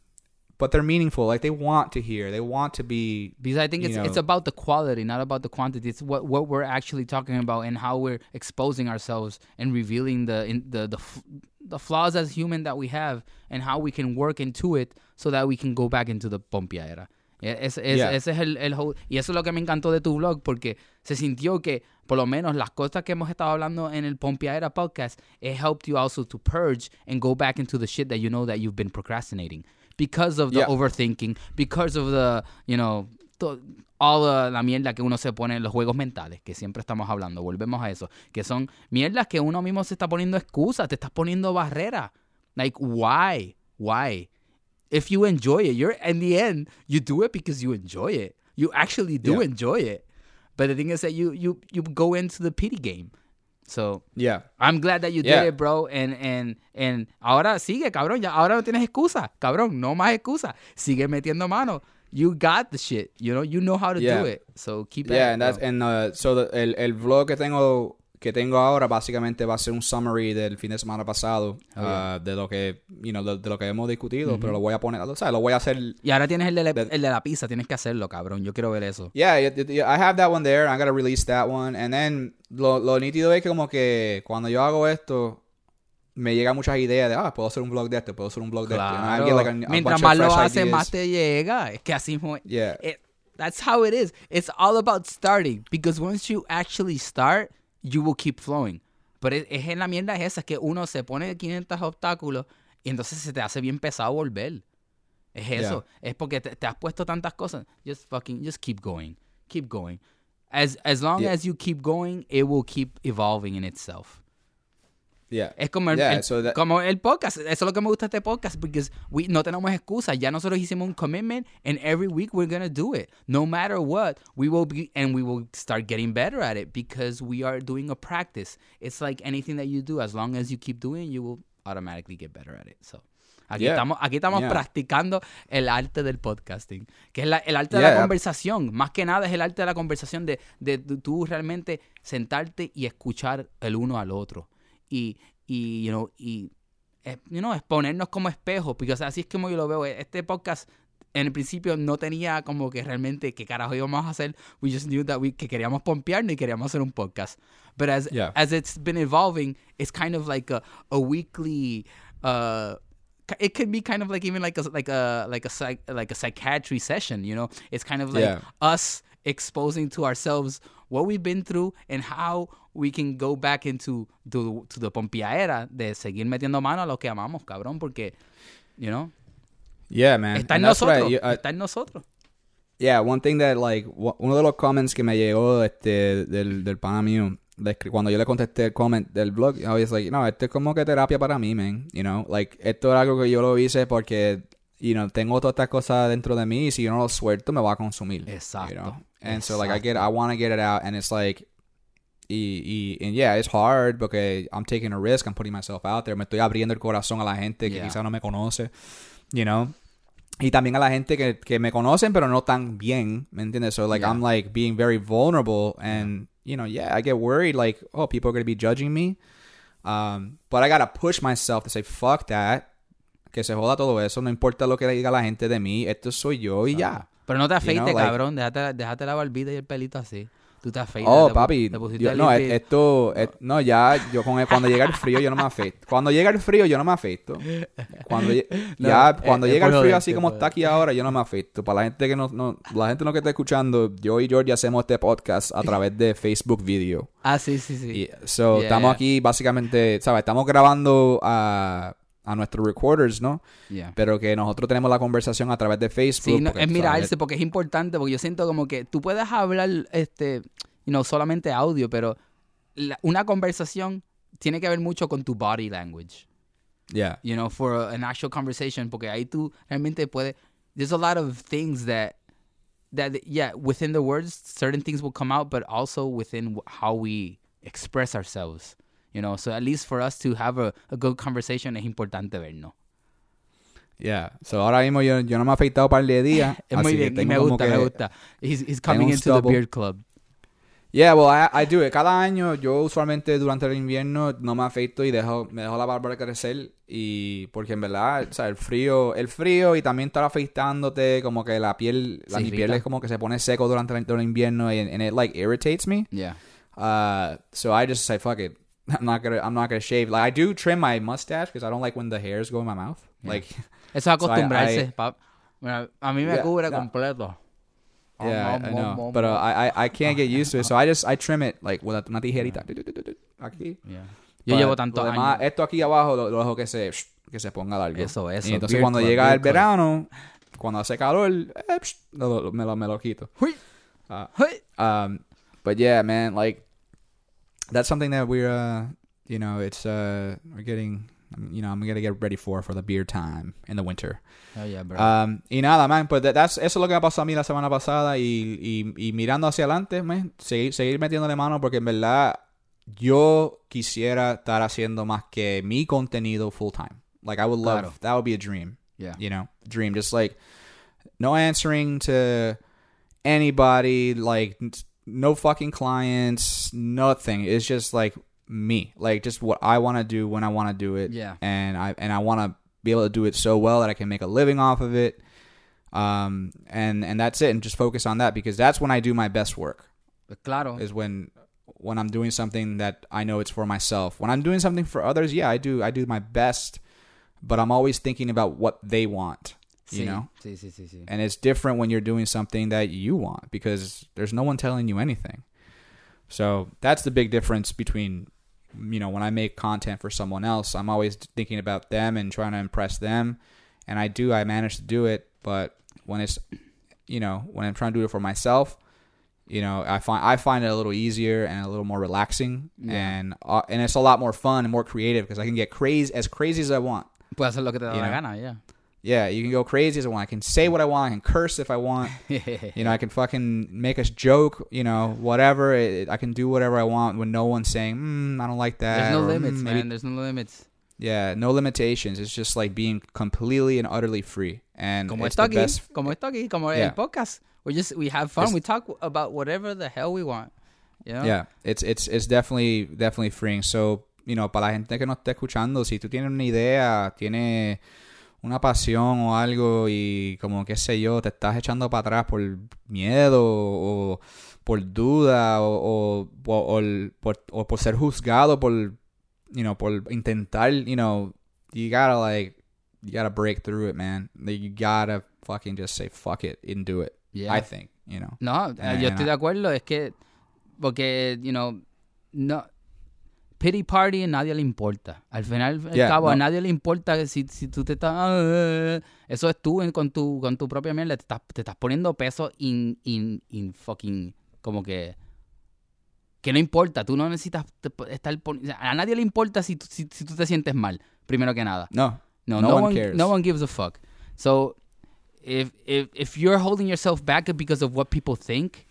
but they're meaningful. Like they want to hear. They want to be. because I think it's know- it's about the quality, not about the quantity. It's what what we're actually talking about and how we're exposing ourselves and revealing the in, the the f- the flaws as human that we have and how we can work into it so that we can go back into the Pompeadera E- Ese, ese- Yeah. ese es el, el y eso es lo que me encantó de tu blog porque se sintió que por lo menos las cosas que hemos estado hablando en el Pompeadera podcast it helped you also to purge and go back into the shit that you know that you've been procrastinating because of the Yeah. overthinking because of the you know all the- la mierda que uno se pone en los juegos mentales que siempre estamos hablando volvemos a eso que son mierdas que uno mismo se está poniendo excusas te estás poniendo barreras like why why if you enjoy it, you're in the end, you do it because you enjoy it. You actually do Yeah. enjoy it. But the thing is that you you you go into the pity game. So Yeah. I'm glad that you Yeah. did it, bro. And and and ahora sigue, cabrón. Ya ahora no tienes excusa, cabrón. No más excusa. Sigue metiendo mano. You got the shit. You know. You know how to Yeah. do it. So keep Yeah, it, and that's bro. and uh, so the- el, el vlog que tengo que tengo ahora básicamente va a ser un summary del fin de semana pasado Oh, yeah. uh, de lo que you know, de, de lo que hemos discutido, pero lo voy a poner, o sea, lo voy a hacer Y ahora tienes el de, la, that- el de la pizza. Tienes que hacerlo, cabrón. Yo quiero ver eso. Yeah, I have that one there. I gotta release that one. And then lo, lo nítido es que como que cuando yo hago esto, me llegan muchas ideas de, ah, puedo hacer un blog de esto, puedo hacer un blog de esto. Claro. like a- a Mientras más lo haces, más te llega. Es que así es. Yeah. it, that's how it is. It's all about starting because once you actually start, you will keep flowing. Pero es, es en la mierda es esa que uno se pone 500 obstáculos y entonces se te hace bien pesado volver. Es eso. Es porque te, te has puesto tantas cosas. Just fucking, just keep going. Keep going. As as long Yeah. as you keep going, it will keep evolving in itself. Yeah. Es como el, Yeah, el- so that- como el podcast. Eso es lo que me gusta de este podcast. Porque no tenemos excusas. Ya nosotros hicimos un commitment. And every week we're going to do it. No matter what. We will be. And we will start getting better at it. Because we are doing a practice. It's like anything that you do. As long as you keep doing it, you will automatically get better at it. So. Aquí Yeah. estamos, aquí estamos practicando el arte del podcasting, que es la- el arte de la conversación. Más que nada es el arte de la conversación, de, de tú realmente sentarte y escuchar el uno al otro. Y, y you know, y, eh, you know, exponernos como espejos, porque o sea, así es como yo lo veo. Este podcast en el principio no tenía como que realmente qué carajo íbamos a hacer. We just knew that we, que queríamos pompearnos y queríamos hacer un podcast. But as, Yeah. as it's been evolving, it's kind of like a, a weekly... Uh, it could be kind of like even like a like a like a psych, like a psychiatry session you know it's kind of like Yeah. us exposing to ourselves what we've been through and how we can go back into to, to the pompiaera de seguir metiendo mano a lo que amamos cabrón porque you know Yeah, man. está en I- nosotros I- está en nosotros. Yeah, one thing that, like, uno de los comments que me llegó este, del, del pana mío, cuando yo le contesté el comment del blog, I was like, no, esto es como que terapia para mí, man, you know, like, esto era algo que yo lo hice porque, you know, tengo todas estas cosas dentro de mí y si yo no lo suelto me va a consumir. Exacto. You know? And so, like, I get, I want to get it out and it's like, y, y, and yeah, it's hard porque I'm taking a risk, I'm putting myself out there, me estoy abriendo el corazón a la gente que Yeah. quizá no me conoce, you know. Y también a la gente que, que me conocen, pero no tan bien, ¿me entiendes? So, like, Yeah. I'm, like, being very vulnerable and, you know, yeah, I get worried, like, oh, people are going to be judging me. Um, but I gotta push myself to say, fuck that. Que se joda todo eso, no importa lo que diga la gente de mí, esto soy yo y ya. pero no te You know, afeites like- cabrón déjate, déjate la barbita y el pelito así tú te afeitas Oh, te papi. te yo- no, esto, no, ya, yo con el- cuando llega el frío, yo no me afeito. Cuando llega el frío, yo no me afeito. Cuando, No, ya, es- cuando llega el frío así como por está aquí ahora, yo no me afeito. Para la gente que no, no, la gente no que está escuchando, yo y George hacemos este podcast a través de Facebook Video. ah sí sí sí Y, so, Yeah, estamos aquí básicamente, ¿sabes? Estamos grabando a, a nuestros recorders, ¿no? Yeah. Pero que nosotros tenemos la conversación a través de Facebook. Sí, no, porque, es ¿sabes? mirarse porque es importante, porque yo siento como que tú puedes hablar, este, know, solamente audio, pero la- una conversación tiene que ver mucho con tu body language, Yeah. you know, for a- an actual conversation, porque ahí tú realmente puedes, there's a lot of things that, that, yeah, within the words, certain things will come out, but also within how we express ourselves, you know, so at least for us to have a, a good conversation es importante vernos. Yeah. So, ahora mismo yo, yo no me he afeitado un par de días. Es así muy que bien, y tengo me gusta, que- me gusta. He's, he's coming into the beard club. Yeah, well, I, I do it. Cada año yo usualmente durante el invierno no me afeito y dejo, me dejo la barba crecer y porque en verdad, o sea, el frío, el frío y también estar afeitándote, como que la piel, la Sí, mi piel es como que se pone seco durante el, durante el invierno y and it like irritates me. Yeah. Uh, so I just say fuck it. I'm not gonna I'm not gonna shave. Like I do trim my mustache because I don't like when the hairs go in my mouth. Yeah. Like Eso es So I- acostumbrarse, I- pap. Mira, a mí me Yeah, cubre no. completo. Yeah, Om, I om, know. om, But uh. I, I I can't get used to it, so I just I trim it like with una tijerita. Aquí. Yeah. Yo llevo tantos lo demás, años. Esto aquí abajo lo, lo dejo que se que se ponga largo. Eso, eso, Y entonces beard cuando llega beard el verano, cuando hace calor, eh, psh, lo- lo- me, lo, me lo quito. Hui. Uh, um, but yeah, man, like that's something that we're, uh, you know, it's uh, we're getting, you know, I'm gonna get ready for for the beer time in the winter. Oh, yeah, bro. Um, y nada, man, pues that- that's, eso es lo que me pasó a mí la semana pasada y, y, y mirando hacia adelante, man, seguir, seguir metiéndole mano porque en verdad yo quisiera estar haciendo más que mi contenido full time. Like I would love, Claro. that would be a dream, yeah. you know, dream. Just like no answering to anybody, like no fucking clients, nothing. It's just like me, like just what I want to do when I want to do it Yeah. and I and I want to be able to do it so well that I can make a living off of it. Um, and and that's it, and just focus on that because that's when I do my best work. Claro. Is when when I'm doing something that I know it's for myself. When I'm doing something for others, yeah, I do I do my best, but I'm always thinking about what they want. You sí. know, Sí, sí, sí, sí. and it's different when you're doing something that you want because there's no one telling you anything. So that's the big difference between you know when I make content for someone else, I'm always thinking about them and trying to impress them, and I do I manage to do it, but when it's you know when I'm trying to do it for myself, you know I find I find it a little easier and a little more relaxing, Yeah. and uh, and it's a lot more fun and more creative because I can get crazy as crazy as I want. Puedes hacer lo que te da You la know. gana, yeah. Yeah, you can go crazy as I want. I can say what I want. I can curse if I want. You know, I can fucking make a joke, you know, whatever. It, I can do whatever I want when no one's saying, mm, I don't like that. There's no or, limits, "Mm, man. There's no limits. Yeah, no limitations. It's just like being completely and utterly free. And Como it's the best. como esto como Yeah. el podcast. We just we have fun. It's- we talk about whatever the hell we want. You know? Yeah, it's, it's, it's definitely, definitely freeing. So, you know, para la gente que nos está escuchando, si tú tienes una idea, tienes una pasión o algo y como qué sé yo, te estás echando para atrás por miedo o por duda o, o, o- o el- por, o por ser juzgado por, you know, por intentar, you know, you gotta like, you gotta break through it, man. You gotta fucking just say fuck it and do it. Yeah. I think, you know. No, eh, yo estoy de acuerdo. Es que, porque, you know, no. Pity party a nadie le importa. Al final, al Yeah, cabo, a nadie le importa si, si tú te estás. ah, eh, eh, eso es tú con tu, con tu propia mierda. Te estás, te estás poniendo peso in, in, in fucking. Como que. Que no importa. Tú no necesitas estar. a nadie le importa si, si, si tú te sientes mal. Primero que nada. No. No, No no, one one, cares. No one gives a fuck. So, if if if you're holding yourself back because of what people think,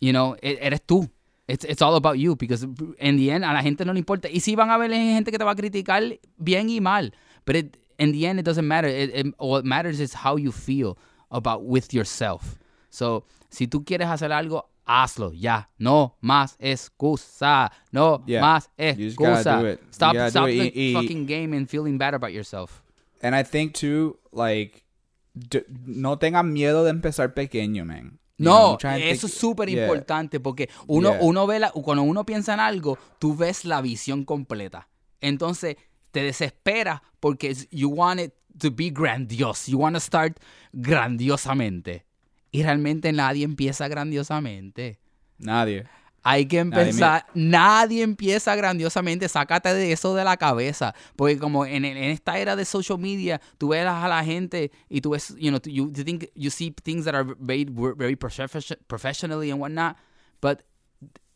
you know, e- eres tú. It's it's all about you because in the end a la gente no le importa. Y sí van a haber gente que te va a criticar bien y mal, but it, in the end it doesn't matter. It, it- what matters is how you feel about with yourself. So, si tú quieres hacer algo, hazlo ya. No más excusa. No Yeah. más You just gotta excusa. do Stop stop do it. the fucking game and feeling bad about yourself. And I think too, like, d- no tengan miedo de empezar pequeño, man. You know, No, eso es súper Yeah. importante porque uno, Yeah. uno ve la, cuando uno piensa en algo, tú ves la visión completa. Entonces te desesperas porque you want it to be grandiose. You want to start grandiosamente. Y realmente nadie empieza grandiosamente. Nadie. Hay que empezar. Nadie, empieza grandiosamente. Sácate de eso de la cabeza. Porque como en, en esta era de social media, tú ves a la gente y tú ves, you know, you, you think you see things that are made very profession- professionally and whatnot, but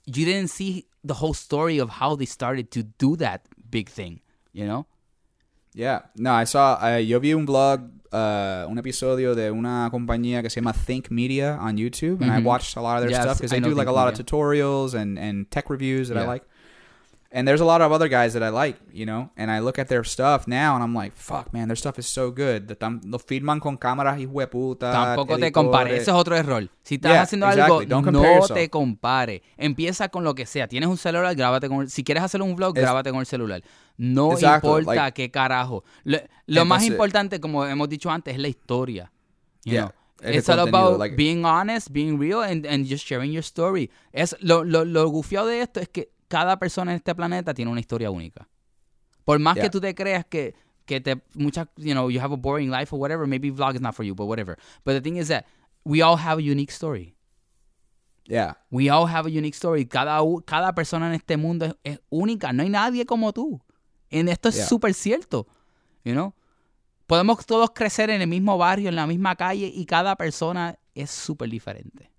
you didn't see the whole story of how they started to do that big thing. You know? Yeah. No, I saw, uh, yo vi un blog, uh, un episodio de una compañía que se llama Think Media on YouTube, and I Mhm. watched a lot of their Yes, stuff because they do like a lot Media. of tutorials and, and tech reviews that I like. And there's a lot of other guys that I like, you know, and I look at their stuff now and I'm like, fuck, man, their stuff is so good. Lo filman con cámaras y hueputa. Tampoco te compares. Ese es otro error. Si estás Yeah, haciendo exactly. algo, no yourself. te compare. Empieza con lo que sea. Tienes un celular, grábate con el, Si quieres hacer un vlog, Es- grábate con el celular. No Exacto, importa like- qué carajo. Lo, lo más importante, como hemos dicho antes, es la historia. You Yeah, know? It's all about like- being honest, being real, and, and just sharing your story. Es, lo, lo, lo gufiado de esto es que cada persona en este planeta tiene una historia única. Por más Yeah. que tú te creas que, que te muchas you know you have a boring life or whatever. Maybe vlog is not for you, but whatever. But the thing is that we all have a unique story. Yeah. We all have a unique story. Cada, cada persona en este mundo es, es única. No hay nadie como tú. En esto es Yeah. súper cierto. You know? Podemos todos crecer en el mismo barrio, en la misma calle, y cada persona es súper diferente.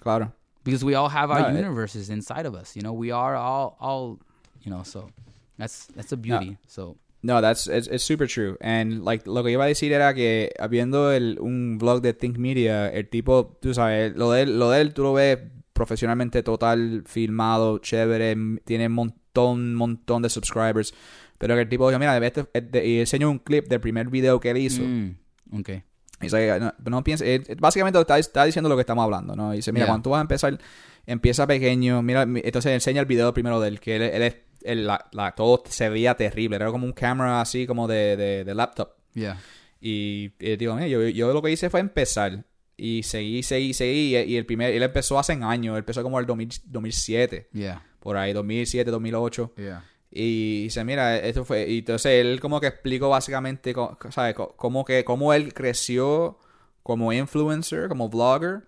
Claro. Because we all have our No, it- universes inside of us. You know, we are all, all, you know, so that's that's a beauty. So No, that's it's, it's super true. And like lo que iba a decir era que viendo el, un blog de Think Media, el tipo, tú sabes, lo de él, lo de él tú lo ves profesionalmente total, filmado, chévere, tiene un montón, montón de subscribers. Pero que el tipo dijo, mira, este, este- y enseñó un clip del primer video que él hizo. mm, okay. Y dice, no, no pienses, eh, básicamente está, está diciendo lo que estamos hablando, ¿no? Y dice, mira, Yeah. cuando tú vas a empezar, empieza pequeño, mira, mi- entonces enseña el video primero de él, que él, él es, él- la, la- todo se veía terrible, era como un cámara así como de, de, de laptop. Yeah. Y, eh, digo, mira, yo, yo lo que hice fue empezar. Y seguí, seguí, seguí. Y, y el primer, él empezó hace años, él empezó como el 2000 2007, Yeah. Por ahí, 2007, 2008. Yeah. Y dice, mira, esto fue. Y entonces él como que explicó básicamente, ¿sabes? Cómo, que, cómo él creció como influencer, como vlogger.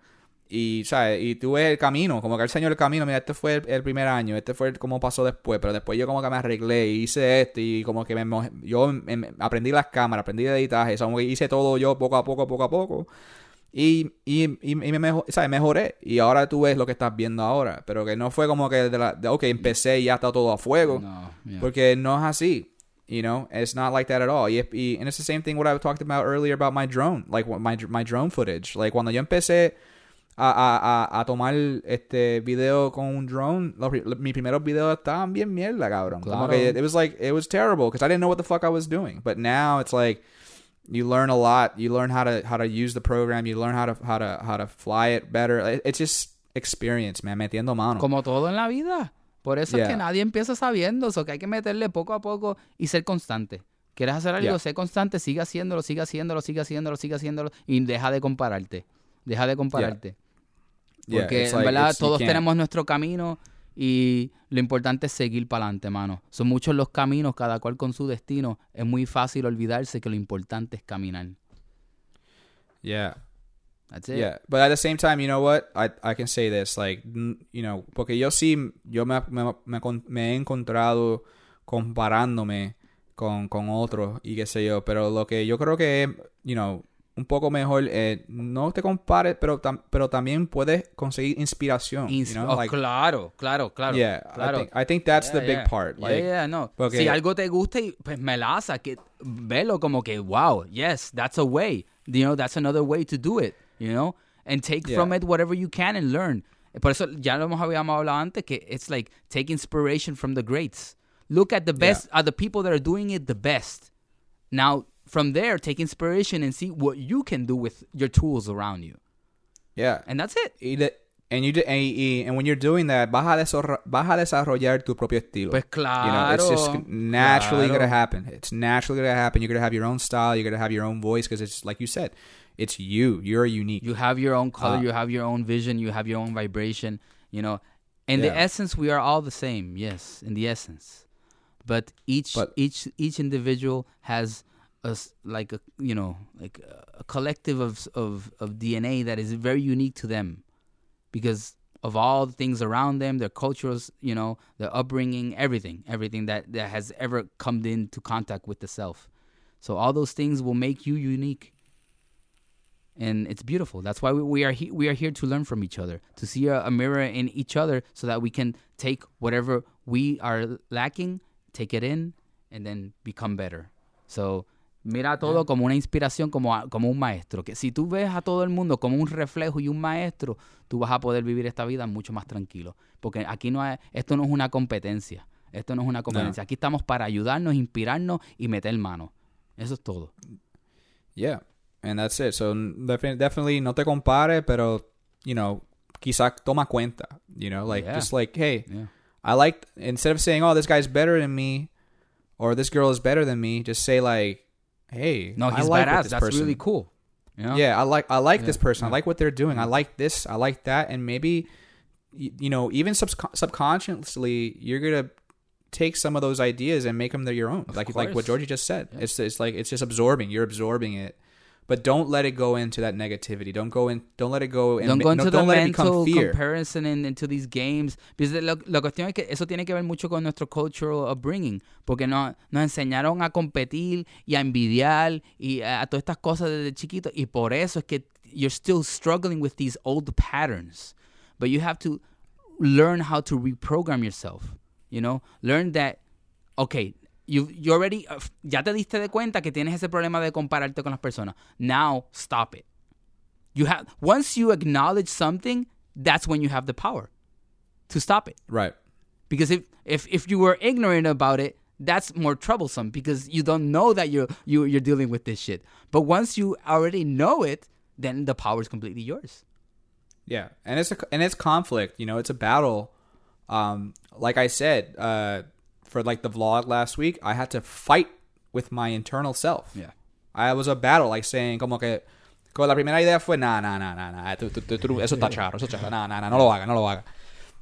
Y, ¿sabes? Y tú ves el camino, como que él enseñó el camino. Mira, este fue el, el primer año, este fue el, cómo pasó después. Pero después yo como que me arreglé y hice esto. Y como que me, yo me- me- aprendí las cámaras, aprendí el editaje. o sea, como que hice todo yo poco a poco, poco a poco. Y, y, y, y me mejor, ¿sabes? mejoré. Y ahora tú ves lo que estás viendo ahora. Pero que no fue como que, de la, de, ok, empecé y ya está todo a fuego. No. Yeah. Porque no es así. You know, it's not like that at all. Y, y and it's the same thing what I talked about earlier about my drone, like my my drone footage. Like cuando yo empecé a, a, a, a tomar este video con un drone, los, pri- mis primeros videos estaban bien mierda, cabrón. Como Claro. que it was like it was terrible because I didn't know what the fuck I was doing. But now it's like you learn a lot. You learn how to how to use the program. You learn how to how to how to fly it better. It- It's just experience, man. Metiendo mano. Como todo en la vida. Por eso es que nadie empieza sabiendo. eso que hay que meterle poco a poco y ser constante. ¿Quieres hacer algo? Yeah. Sé constante, sigue haciéndolo, sigue haciéndolo, sigue haciéndolo, sigue haciéndolo. Y deja de compararte. Deja de compararte. Yeah, Porque en like, verdad todos tenemos nuestro camino y lo importante es seguir para adelante, mano. Son muchos los caminos, cada cual con su destino. Es muy fácil olvidarse que lo importante es caminar. Yeah. That's it. Yeah, but at the same time, you know what? I I can say this, like, you know, porque yo sí, yo me, me, me, con- me he encontrado comparándome con, con otros y qué sé yo, pero lo que yo creo que you know, un poco mejor, eh, no te compares, pero, tam- pero también puedes conseguir inspiración, Ins- you know, oh, like, claro, claro, claro. yeah, claro. I think, I think that's the Yeah, big part, Yeah, like, yeah, no. porque- Si algo te gusta, pues melaza, que velo como que, wow, yes, that's a way. You know, that's another way to do it, you know? And take Yeah. from it whatever you can and learn. Por eso ya lo hemos habíamos hablado antes, que it's like take inspiration from the greats. Look at the best, at the people that are doing it the best. Now, from there, take inspiration and see what you can do with your tools around you. yeah, And that's it. and you y- and when you're doing that, vas a, vas a desarrollar tu propio estilo. Pues claro. You know, it's just naturally claro. gonna happen. It's naturally gonna happen. You're gonna have your own style. You're gonna have your own voice because it's like you said, it's you. You're unique. You have your own color, Uh, you have your own vision, you have your own vibration, you know. In the essence, we are all the same, yes, in the essence. But each But- each each individual has a like a you know like a, a collective of of of DNA that is very unique to them, because of all the things around them, their cultures, you know, their upbringing, everything, everything that that has ever come into contact with the self. So all those things will make you unique and it's beautiful. That's why we, we are he, we are here to learn from each other, to see a, a mirror in each other, so that we can take whatever we are lacking, take it in, and then become better. So mira todo como una inspiración, como a- como un maestro. Que si tú ves a todo el mundo como un reflejo y un maestro, tú vas a poder vivir esta vida mucho más tranquilo, porque aquí no hay, esto no es una competencia. Esto no es una competencia. Aquí estamos para ayudarnos, inspirarnos y meter mano. Eso es todo. Yeah, and that's it. So definitely, definitely no te compare, pero you know, quizá toma cuenta. You know, like Yeah. just like hey, Yeah. I like instead of saying oh this guy's better than me, or this girl is better than me, just say like hey, No, I he's like what badass. this That's person. really cool. You know? Yeah, I like I like this Yeah, person. I like what they're doing. I like this. I like that. And maybe you know, even subs- subconsciously, you're gonna take some of those ideas and make them their your own. like like what. Georgie just said. It's it's like it's just absorbing. You're absorbing it. But don't let it go into that negativity. Don't go in. Don't let it go. And don't go no, into don't the let mental comparison in- into these games. Because lo, la cuestión es que eso tiene que ver mucho con nuestro cultural upbringing. Porque no, nos enseñaron a competir y a envidiar y a, a todas estas cosas desde chiquito. Y por eso es que you're still struggling with these old patterns. But you have to learn how to reprogram yourself. You know, learn that, okay, you you already, uh, ya te diste de cuenta que tienes ese problema de compararte con las personas. Now, stop it. You have once you acknowledge something, that's when you have the power to stop it. right. Because if if if you were ignorant about it, that's more troublesome because you don't know that you're you, you're dealing with this shit. But once you already know it, then the power is completely yours. Yeah, and it's a and it's conflict. You know, it's a battle. Um, like I said, uh, for like the vlog last week, I had to fight with my internal self. Yeah. I was a battle, like saying como que como la primera idea fue nah, nah, nah, nah, nah, tú- tú- tú- eso está charro, eso está charro, nah, nah, nah, no lo haga, no lo haga.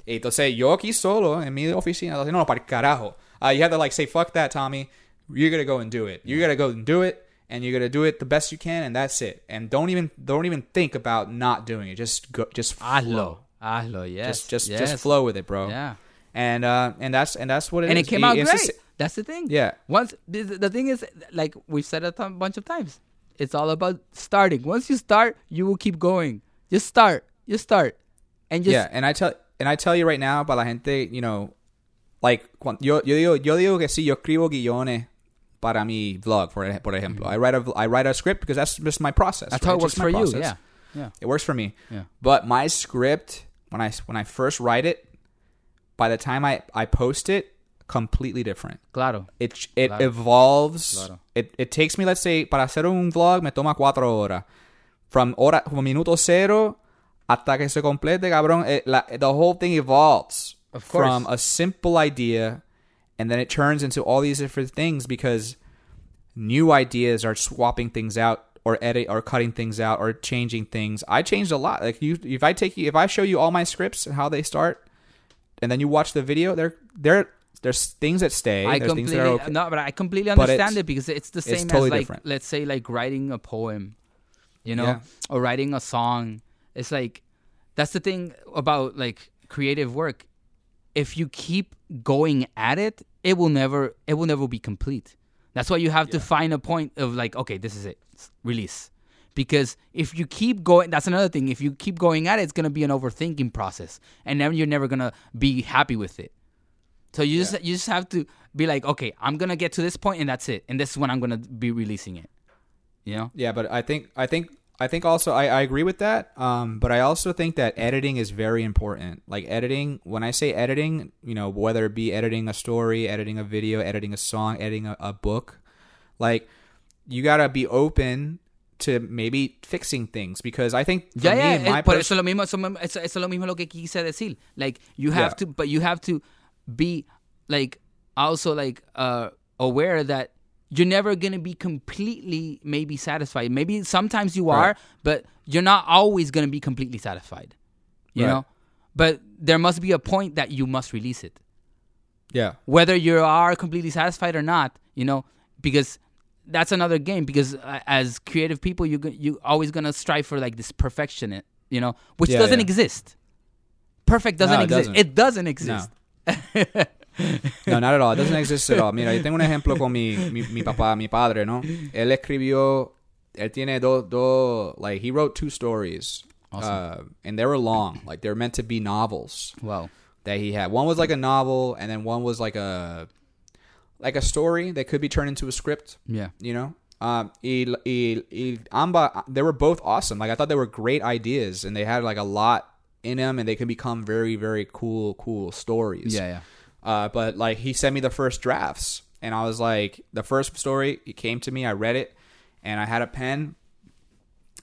Y entonces yo aquí solo en mi oficina, entonces, no, para el carajo. Uh, you have to like say fuck that, Tommy. You're gonna go and do it. You're gonna go and do it, and you're gonna do it the best you can, and that's it. And don't even don't even think about not doing it. Just go, just flow. Hazlo. Hazlo, yes. Just just yes. just flow with it, bro. Yeah. And uh and that's and that's what it and is. it came out it's great. just- That's the thing. Yeah. Once the, thing is, like we've said a bunch of times, it's all about starting. Once you start, you will keep going. Just start. Just start, and just yeah, and I tell and I tell you right now, para la gente, you know, like yo yo digo yo digo que sí, yo escribo guiones para mi vlog, ej- por ejemplo. I write a I write a script because that's just my process. that's how right? it works for you. process. Yeah. Yeah. It works for me. Yeah. But my script, when I when I first write it, by the time I I post it, completely different. Claro. It it Claro. evolves. Claro. It it takes me, let's say, para hacer un vlog me toma cuatro horas. From hora, from minuto cero hasta que se complete, cabrón. It, la, the whole thing evolves Of course. from a simple idea, and then it turns into all these different things because new ideas are swapping things out or edit or cutting things out or changing things. I changed a lot. Like you, if I take you, if I show you all my scripts and how they start, and then you watch the video, there, there, there's things that stay. I completely okay. no, but I completely understand it because it's the same totally as like different. let's say like writing a poem, you know, Yeah. or writing a song. It's like that's the thing about like creative work. If you keep going at it, it will never it will never be complete. That's why you have to find a point of like, okay, this is it, release. Because if you keep going, that's another thing. If you keep going at it, it's gonna be an overthinking process, and then you're never gonna be happy with it. So you just you just have to be like, okay, I'm gonna get to this point and that's it, and this is when I'm gonna be releasing it. You know? Yeah, but I think I think I think also I, I agree with that. Um, but I also think that editing is very important. Like editing, when I say editing, you know, whether it be editing a story, editing a video, editing a song, editing a, a book, like you gotta be open to maybe fixing things because I think for Ya, me my eh, por pers- eso lo mismo, eso, eso, eso lo mismo lo que quise decir. Like you have Yeah. to, but you have to be like also like uh aware that you're never gonna be completely maybe satisfied. Maybe sometimes you are, Right. but you're not always gonna be completely satisfied. You Right. know, but there must be a point that you must release it. yeah, whether you are completely satisfied or not you know because that's another game because uh, as creative people you you always gonna strive for like this perfection you know which Yeah, doesn't yeah. exist perfect doesn't No, it exist doesn't. it doesn't exist No, not at all. It doesn't exist at all. Mira, yo tengo un ejemplo con mi, mi, mi papá, mi padre, ¿no? Él escribió, él tiene dos, dos, like, he wrote two stories. Uh, and they were long. Like, they were meant to be novels wow that he had. One was like a novel, and then one was like a, like a story that could be turned into a script, yeah you know? Um, amba, they were both awesome. Like, I thought they were great ideas, and they had, like, a lot in them, and they can become very, very cool, cool stories. yeah yeah Uh, but like he sent me the first drafts, and I was like, the first story it came to me, I read it, and I had a pen,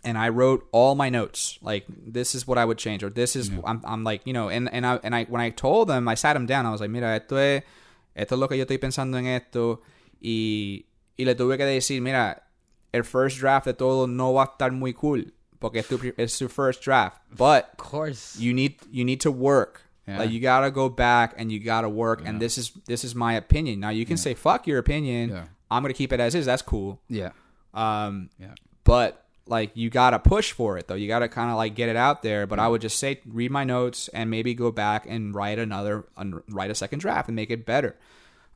and I wrote all my notes. Like this is what I would change, or this is I'm, I'm like you know, and and I and I when I told them, I sat him down. I was like, mira, esto es esto es lo que yo estoy pensando en esto, y y le tuve que decir, mira, el first draft de todo no va a estar muy cool porque es tu, es tu first draft, but of course you need you need to work Yeah. Like you gotta go back and you gotta work. And this is this is my opinion. Now you can say fuck your opinion. Yeah. I'm gonna keep it as is. That's cool. Yeah. Um, Yeah. but like you gotta push for it though. You gotta kind of like get it out there. But I would just say read my notes and maybe go back and write another, write a second draft and make it better.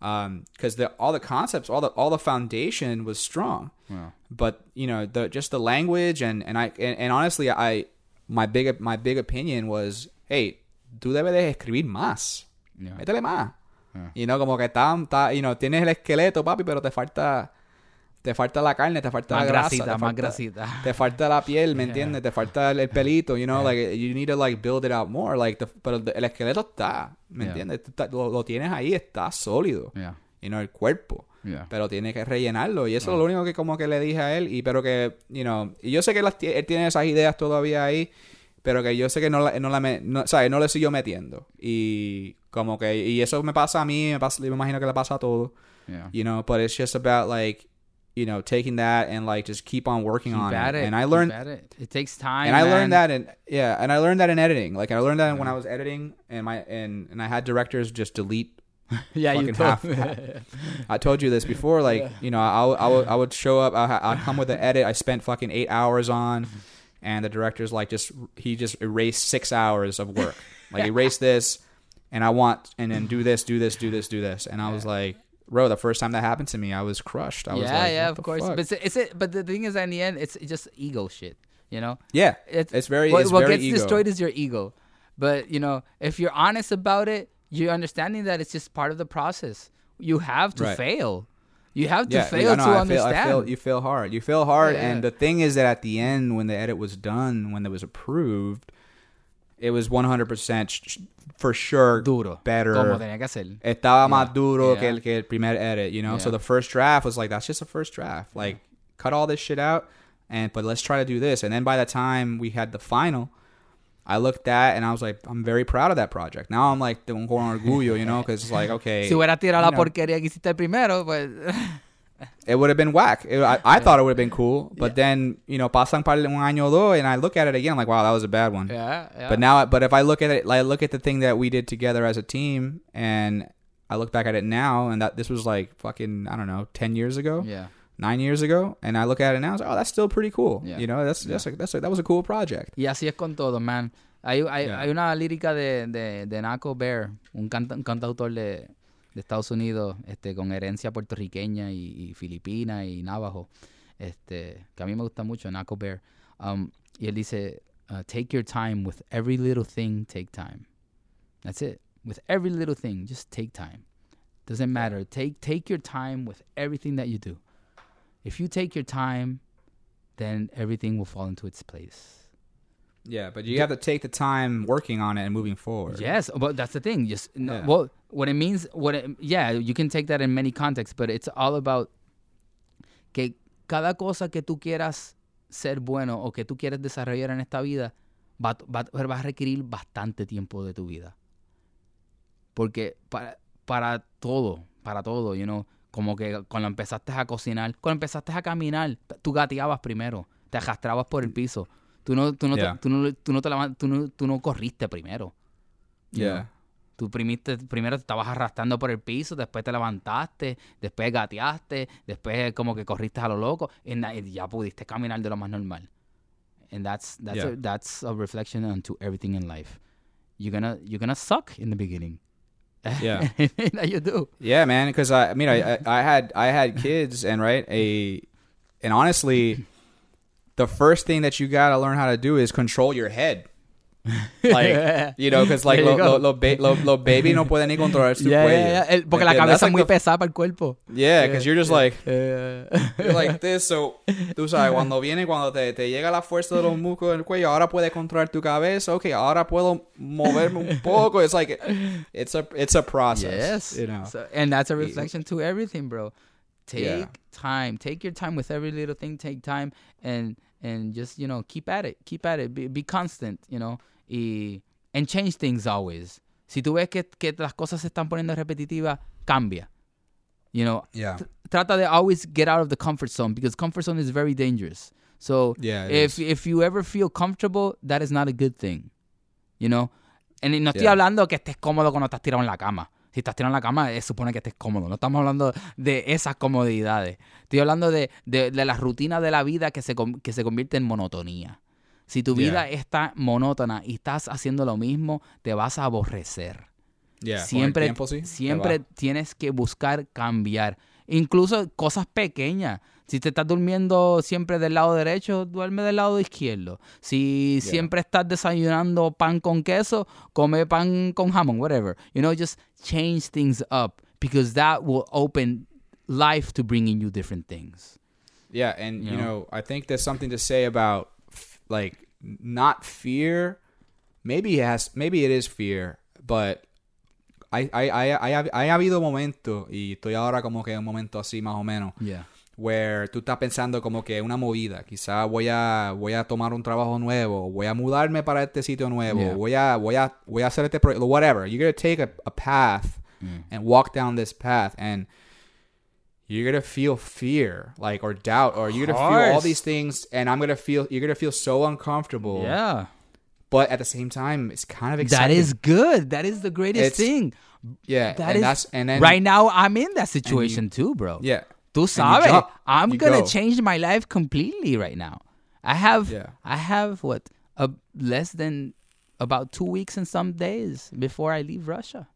Um, because the all the concepts, all the all the foundation was strong. Yeah. But you know the just the language and and I and, and honestly I my big my big opinion was hey tú debes de escribir más. Yeah. Métele más. Yeah. Y no como que está, está you know, tienes el esqueleto, papi, pero te falta te falta la carne, te falta Más la grasa, grasita, te más falta, grasita. te falta la piel, ¿me entiendes? Te falta el, el pelito, you know, like you need to like build it out more, like the- pero el esqueleto está, ¿me Yeah. entiendes? Está- lo, lo tienes ahí, está sólido, Yeah. you know, el cuerpo. Yeah. Pero tiene que rellenarlo. Y eso es lo único que como que le dije a él. Y pero que, you know, y yo sé que las él tiene esas ideas todavía ahí. Pero que yo sé que no la, no la me, no, ¿sabes? No le siguió metiendo. Y como que, y eso me pasa a mí, me, pasa, me imagino que le pasa a todo. Yeah. You know, but it's just about like, you know, taking that and like just keep on working Keep on it. it. And I learned, at it. It takes time. and I learned that in yeah, and I learned that in editing. Like I learned that when I was editing, and my and and I had directors just delete yeah, you fucking told half-. I told you this before. Like, you know, I, would- I, would, I would show up. I, I'd come with an edit I spent fucking eight hours on, and the director's like, just he just erased six hours of work. Like, erase this, and I want, and then do this, do this, do this, do this. And I was like, bro, the first time that happened to me, I was crushed. I was like, yeah, of course. fuck? But it's, it's but the thing is, in the end, it's just ego shit. You know, yeah, it's, it's very, what, it's what very gets ego. destroyed is your ego. But you know, if you're honest about it, you're understanding that it's just part of the process. You have to Right. fail. You have to yeah, fail I know, to I understand. Feel, I feel, you feel hard. You feel hard, Yeah, and yeah. the thing is that at the end, when the edit was done, when it was approved, it was 100% sh- sh- for sure Duro. better. Como tenía que ser. Estaba más duro Yeah. que, el, que el primer edit, you know? So the first draft was like, that's just a first draft. Like, cut all this shit out, and but let's try to do this. And then by the time we had the final, I looked at and I was like, I'm very proud of that project. Now I'm like, con orgullo, you know? Because it's like, okay. Si hubiera tirado you la know, porquería que hiciste primero, pues. it would have been whack. It, I, I thought it would have been cool, but then you know, pasang par un año o dos, and I look at it again, I'm like, wow, that was a bad one. yeah, yeah. But now, but if I look at it, I look at the thing that we did together as a team, and I look back at it now, and that this was like fucking I don't know, ten years ago, yeah. nine years ago, and I look at it now, I was like, oh, that's still pretty cool. Yeah. You know, that's that's a, that's a, that was a cool project. Y así es con todo, man. Hay, hay, Yeah. hay una lírica de, de, de Nahko Bear, un, canta- un cantautor de, de Estados Unidos, este, con herencia puertorriqueña y, y filipina y navajo, este, que a mí me gusta mucho, Nahko Bear. Um, y él dice, uh, take your time with every little thing, take time. That's it. With every little thing, just take time. Doesn't matter. Take take your time with everything that you do. If you take your time, then everything will fall into its place. Yeah, but you have to take the time working on it and moving forward. Yes, but that's the thing. Just no, Yeah. well, what it means, what it, yeah, you can take that in many contexts, but it's all about que cada cosa que tú quieras ser bueno o que tú quieras desarrollar en esta vida va, va, va a requerir bastante tiempo de tu vida. Porque para, para todo, para todo, you know, como que cuando empezaste a cocinar, cuando empezaste a caminar, tú gateabas primero, te arrastrabas por el piso. Tú no, tú no, Yeah. tú no, tú no, te levan- tú no, tú no corriste primero. Yeah. Tú primiste, primero te estabas arrastrando por el piso, después te levantaste, después gateaste, después como que corriste a lo loco y ya pudiste caminar de lo más normal. And that's that's Yeah. a, that's a reflection onto everything in life. You're gonna you're gonna suck in the beginning. Yeah. that you do. Yeah, man. Because I, I mean, I, I, I had, I had kids, and right, a, and honestly, the first thing that you gotta learn how to do is control your head. Like, you know, because like los lo, lo, ba- lo, lo baby no pueden ni controlar su Yeah, cuello. yeah, yeah. El- porque la cabeza es like muy the- pesada para el cuerpo. Yeah, because you're just like, you're like this. So, tú sabes, cuando viene, cuando te, te llega la fuerza de los músculos del cuello, ahora puedes controlar tu cabeza. Okay, ahora puedo moverme un poco. It's like, it's a, it's a process. yes. You know. So, and that's a reflection to everything, bro. Take Yeah. time. Take your time with every little thing. Take time and and just you know keep at it. Keep at it. Be, be constant. You know. Y and change things always. Si tú ves que, que las cosas se están poniendo repetitivas, cambia. You know. Yeah. Tr- trata de always get out of the comfort zone because comfort zone is very dangerous. So Yeah, if is. if you ever feel comfortable, that is not a good thing. You know. And no estoy Yeah. hablando que estés cómodo cuando estás tirado en la cama. Si estás tirado en la cama, es supone que estés cómodo. No estamos hablando de esas comodidades. Estoy hablando de, de, de la rutina de la vida que se, que se convierte en monotonía. Si tu Yeah. vida está monótona y estás haciendo lo mismo, te vas a aborrecer. Yeah, siempre tiempo, sí, te siempre tienes que buscar cambiar. Incluso cosas pequeñas. Si te estás durmiendo siempre del lado derecho, duerme del lado izquierdo. Si Yeah. siempre estás desayunando pan con queso, come pan con jamón, whatever. You know, just change things up because that will open life to bringing you different things. Yeah, and you You know, I think there's something to say about like not fear. Maybe it has, maybe it is fear, but hay, hay, hay, hay, hay habido momentos y estoy ahora como que en un momento así más o menos Yeah. Where tú estás pensando como que una movida, quizá voy a voy a tomar un trabajo nuevo, voy a mudarme para este sitio nuevo, Yeah. voy a voy a voy a hacer este proyecto, whatever. You're going to take a, a path mm. and walk down this path and you're gonna feel fear, like or doubt, or you're gonna feel all these things, and I'm gonna feel you're gonna feel so uncomfortable. Yeah. But at the same time, it's kind of exciting. is good. That is the greatest It's- thing. yeah, That and is that's and then right now I'm in that situation too, bro. yeah, Tú sabes, jump, I'm gonna go. change my life completely right now. I have, Yeah. I have what, a less than about two weeks and some days before I leave Russia.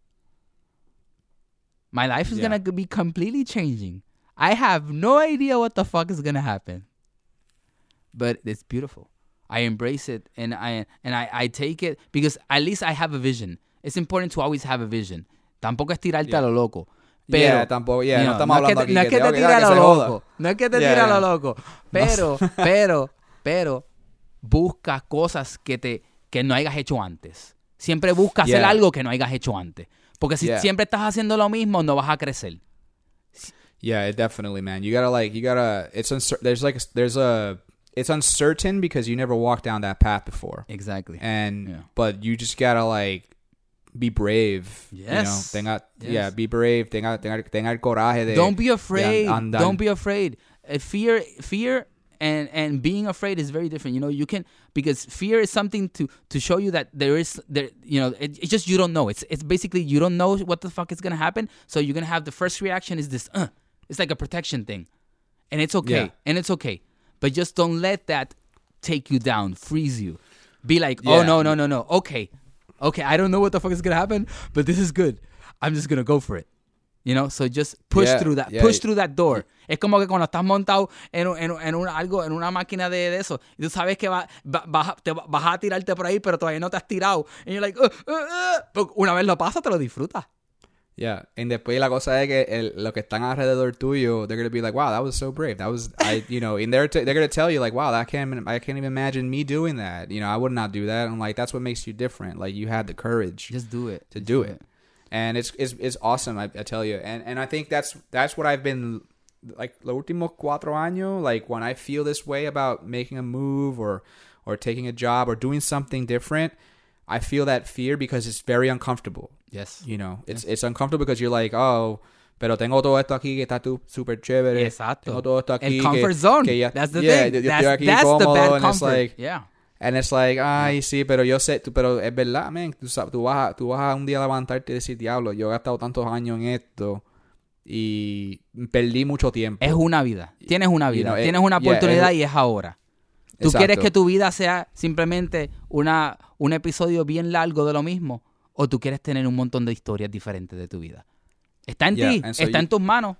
My life is Yeah. gonna be completely changing. I have no idea what the fuck is gonna happen, but it's beautiful. I embrace it and I and I, I take it because at least I have a vision. It's important to always have a vision. Tampoco es tirarte a lo loco. Pero, Yeah, tampoco- yeah, no estamos es que hablando te- aquí no es que que te- te ok, tire dale, a que lo loco. No es que te Yeah, tire a yeah. lo loco. Pero, pero, pero, busca cosas que te que no hayas hecho antes. Siempre busca hacer algo que no hayas hecho antes. Porque si Yeah. siempre estás haciendo lo mismo, no vas a crecer. Yeah, it definitely, man. You gotta like, you gotta. It's uncer- There's like, there's a. It's uncertain because you never walked down that path before, Exactly. and but you just gotta like be brave. Yes. You know, tenga, Yes. yeah, be brave. Tenga, tenga, tenga el coraje de. Don't be afraid. an- Don't be afraid. Uh, fear, fear, and and being afraid is very different. You know, you can because fear is something to to show you that there is there. You know, it, it's just you don't know. It's it's basically you don't know what the fuck is gonna happen. So you're gonna have the first reaction is this. Uh, it's like a protection thing, and it's okay. Yeah. And it's okay. But just don't let that take you down, freeze you. Be like, oh no, no, no, no. Okay, okay. I don't know what the fuck is gonna happen, but this is good. I'm just gonna go for it. You know, so just push Yeah, through that. yeah. Push through that door. Es como que cuando estás montado en, en, en un- algo, en una máquina de, de eso, y tú sabes que va, va- vas, a- te va- vas a tirarte por ahí, pero todavía no te has tirado. Y you're like, "Uh, uh, uh", una vez lo pasas, te lo disfrutas. Yeah, and después la cosa es que el, lo que están alrededor tuyo, they're gonna be like, "Wow, that was so brave. That was I, you know." And they're t- they're gonna tell you like, "Wow, that can't I can't even imagine me doing that. You know, I would not do that." And like that's what makes you different. Like you had the courage Just do it. to Just do it, and it's it's it's awesome. I, I tell you, and and I think that's that's what I've been like los últimos cuatro años. Like when I feel this way about making a move or or taking a job or doing something different, I feel that fear because it's very uncomfortable. Yes. You know, it's it's uncomfortable because you're like, oh, pero tengo todo esto aquí que está tú super chévere. Exacto. Tengo todo esto aquí El comfort que, zone. que ya- that's the yeah, thing. That's, aquí that's the cómodo, bad and it's comfort. like, yeah. and it's like, ay, sí, pero yo sé, tú, pero es verdad, man. Tú, vas a, tú vas a un día levantarte y decir, diablo, yo he gastado tantos años en esto y perdí mucho tiempo. Es una vida. Tienes una You vida. it- Tienes una yeah, oportunidad it- y es ahora. ¿Tú Exacto. quieres que tu vida sea simplemente una, un episodio bien largo de lo mismo? ¿O tú quieres tener un montón de historias diferentes de tu vida? Está en Yeah, ti, so está you- en tus manos.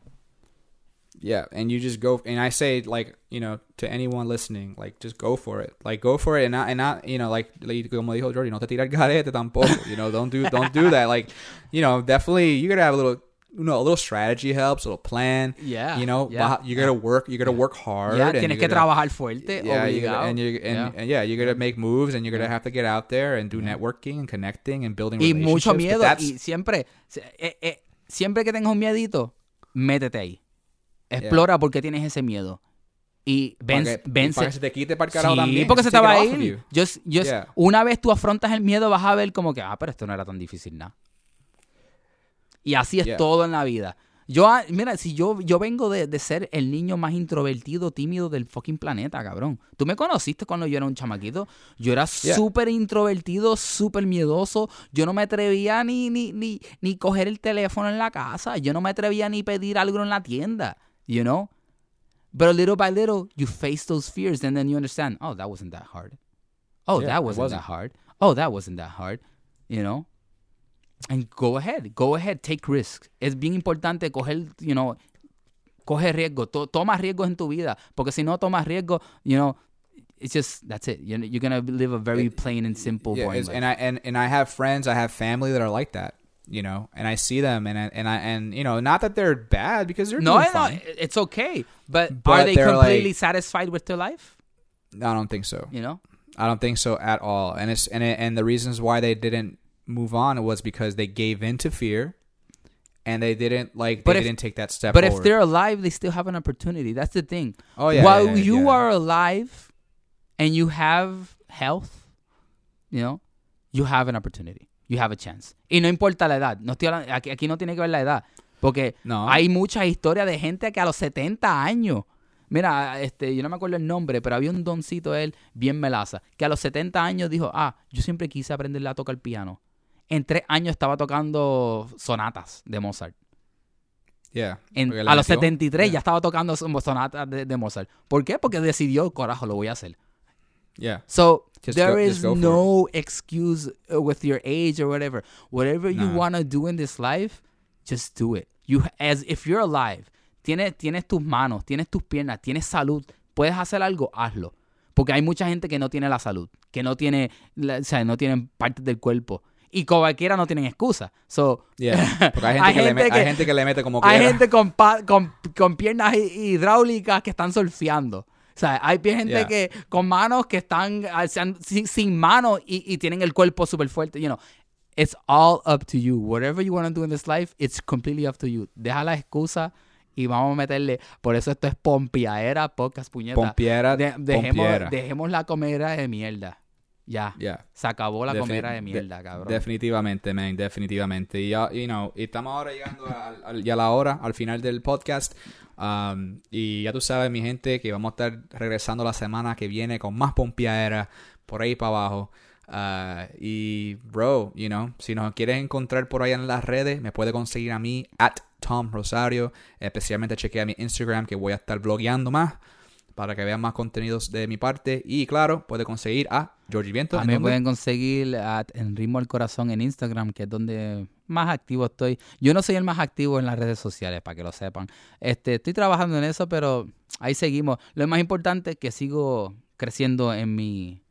Yeah, and you just go and I say like, you know, to anyone listening, like just go for it. Like go for it and not and not, you know, like, como dijo Jordi, no te tira el garete tampoco. You know, don't do don't do that. Like, you know, definitely you gotta have a little you know, a little strategy helps, a little plan. Yeah, You know, yeah, you gotta work you gotta work hard. And tienes you que gotta- trabajar fuerte, yeah, you gotta, and you and Yeah. and yeah, you're gonna make moves and you're gonna have to get out there and do networking and connecting and building y relationships. mucho miedo. Y siempre, eh, eh, siempre que tengas un miedito, métete ahí. Explora por qué tienes ese miedo. Y para vence. que- vence. para que se te quite para el carajo Sí, también. porque se te va a ir. you. Just- Yeah. Una vez tú afrontas el miedo, vas a ver como que, ah, pero esto no era tan difícil nada. Y así es Yeah. todo en la vida. Yo, ah, mira, si yo, yo vengo de, de ser el niño más introvertido, tímido del fucking planeta, cabrón. Tú me conociste cuando yo era un chamaquito. Yo era Yeah. súper introvertido, súper miedoso. Yo no me atrevía ni, ni, ni, ni coger el teléfono en la casa. Yo no me atrevía ni pedir algo en la tienda. You know? But little by little, you face those fears and then you understand, oh, that wasn't that hard. Oh, Yeah, that wasn't. that hard. Oh, that wasn't that hard. You know? And go ahead, go ahead, take risks. Es bien importante coger, you know, coge riesgo, to- toma riesgos en tu vida, porque si no tomas riesgo, you know, it's just that's it. You're, you're gonna live a very plain and simple, Yeah, life. and I and, and I have friends, I have family that are like that, you know, and I see them, and I, and I and you know, not that they're bad because they're no, no, it's okay. But, But are they completely like- satisfied with their life? I don't think so. You know? I don't think so at all. And it's and it, and the reasons why they didn't move on it was because they gave in to fear, and they didn't like But they if- didn't take that step. But if they're alive, they still have an opportunity. That's the thing. oh yeah, While yeah, yeah, you yeah. are alive and you have health, you know, you have an opportunity. You have a chance. Y no importa la edad. No estoy hablando- aquí, aquí no tiene que ver la edad. Porque No. hay muchas historias de gente que a los 70 años. Mira, este, yo no me acuerdo el nombre, pero había un doncito él, bien melaza, que a los 70 años dijo, ah, yo siempre quise aprenderle a tocar el piano. En tres años estaba tocando sonatas de Mozart. yeah, En- a los metió. 73 Yeah. ya estaba tocando son- sonatas de, de Mozart. ¿Por qué? Porque decidió, corajo, lo voy a hacer. yeah, So Just there go- is no excuse uh, with your age or whatever. Whatever you want to do in this life, just do it. You as if you're alive, tienes tienes tus manos, tienes tus piernas, tienes salud, puedes hacer algo, hazlo. Porque hay mucha gente que no tiene la salud, que no tiene, la- o sea, no tienen partes del cuerpo y como cualquiera no tienen excusa. So yeah. Porque hay gente, Hay que, le me- hay que- gente que le mete como que hay gente con, pa- con, con piernas hi- hidráulicas que están surfeando. O sea, hay gente Yeah. que con manos que están ah, sin, sin manos y, y tienen el cuerpo súper fuerte. You know, it's all up to you. Whatever you want to do in this life, it's completely up to you. Deja la excusa y vamos a meterle. Por eso esto es Pompiaera Podcast, puñeta. Pompiera, De- dejemos, pompiera. dejemos la comera de mierda. Ya. Yeah. Se acabó la comera de de- mierda, cabrón. Definitivamente, man, definitivamente. Y ya, you know, estamos ahora llegando al- al- ya a la hora, al final del podcast. Um, y ya tú sabes, mi gente, que vamos a estar regresando la semana que viene con más pompiadera por ahí para abajo. Uh, y, bro, you know, si nos quieres encontrar por ahí en las redes, me puede conseguir a mí, at Tom Rosario. Especialmente chequea mi Instagram, que voy a estar blogueando más para que vean más contenidos de mi parte. Y claro, puede conseguir a Georgie Viento. A ¿en mí pueden conseguir at en Ritmo al Corazón en Instagram, que es donde más activo estoy. Yo no soy el más activo en las redes sociales, para que lo sepan. Este, estoy trabajando en eso, pero ahí seguimos. Lo más importante es que sigo creciendo en mi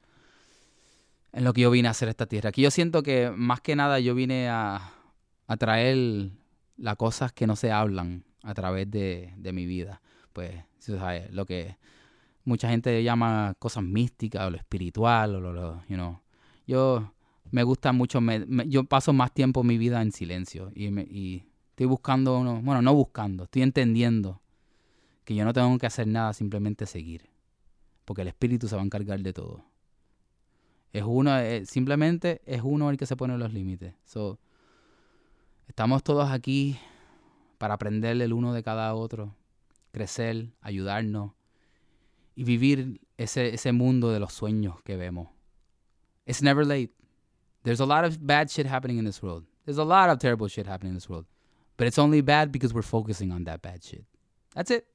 en lo que yo vine a hacer esta tierra. Aquí yo siento que más que nada yo vine a, a traer las cosas que no se hablan a través de, de mi vida. Pues, tú sabes, lo que mucha gente llama cosas místicas o lo espiritual o lo, lo- you know. Yo me gusta mucho, me- yo paso más tiempo mi vida en silencio y, me- y estoy buscando, uno, bueno, no buscando, estoy entendiendo que yo no tengo que hacer nada, simplemente seguir, porque el espíritu se va a encargar de todo. Es uno, eh, simplemente es uno el que se pone los límites. So, estamos todos aquí para aprender el uno de cada otro, crecer, ayudarnos y vivir ese, ese mundo de los sueños que vemos. It's never late. There's a lot of bad shit happening in this world. There's a lot of terrible shit happening in this world. But it's only bad because we're focusing on that bad shit. That's it.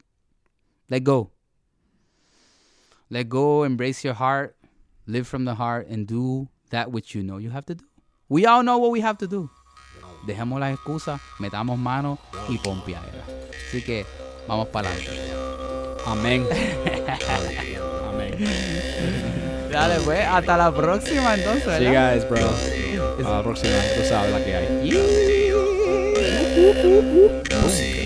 Let go. Let go, embrace your heart, live from the heart, and do that which you know you have to do. We all know what we have to do. Dejemos las excusas, metamos manos y pompiadera. Así que vamos para adelante. Amén. Amén. Dale, pues, hasta la próxima entonces. See you ¿verdad? guys, bro. Hasta la próxima. Tú sabes la que hay. Yeah. Música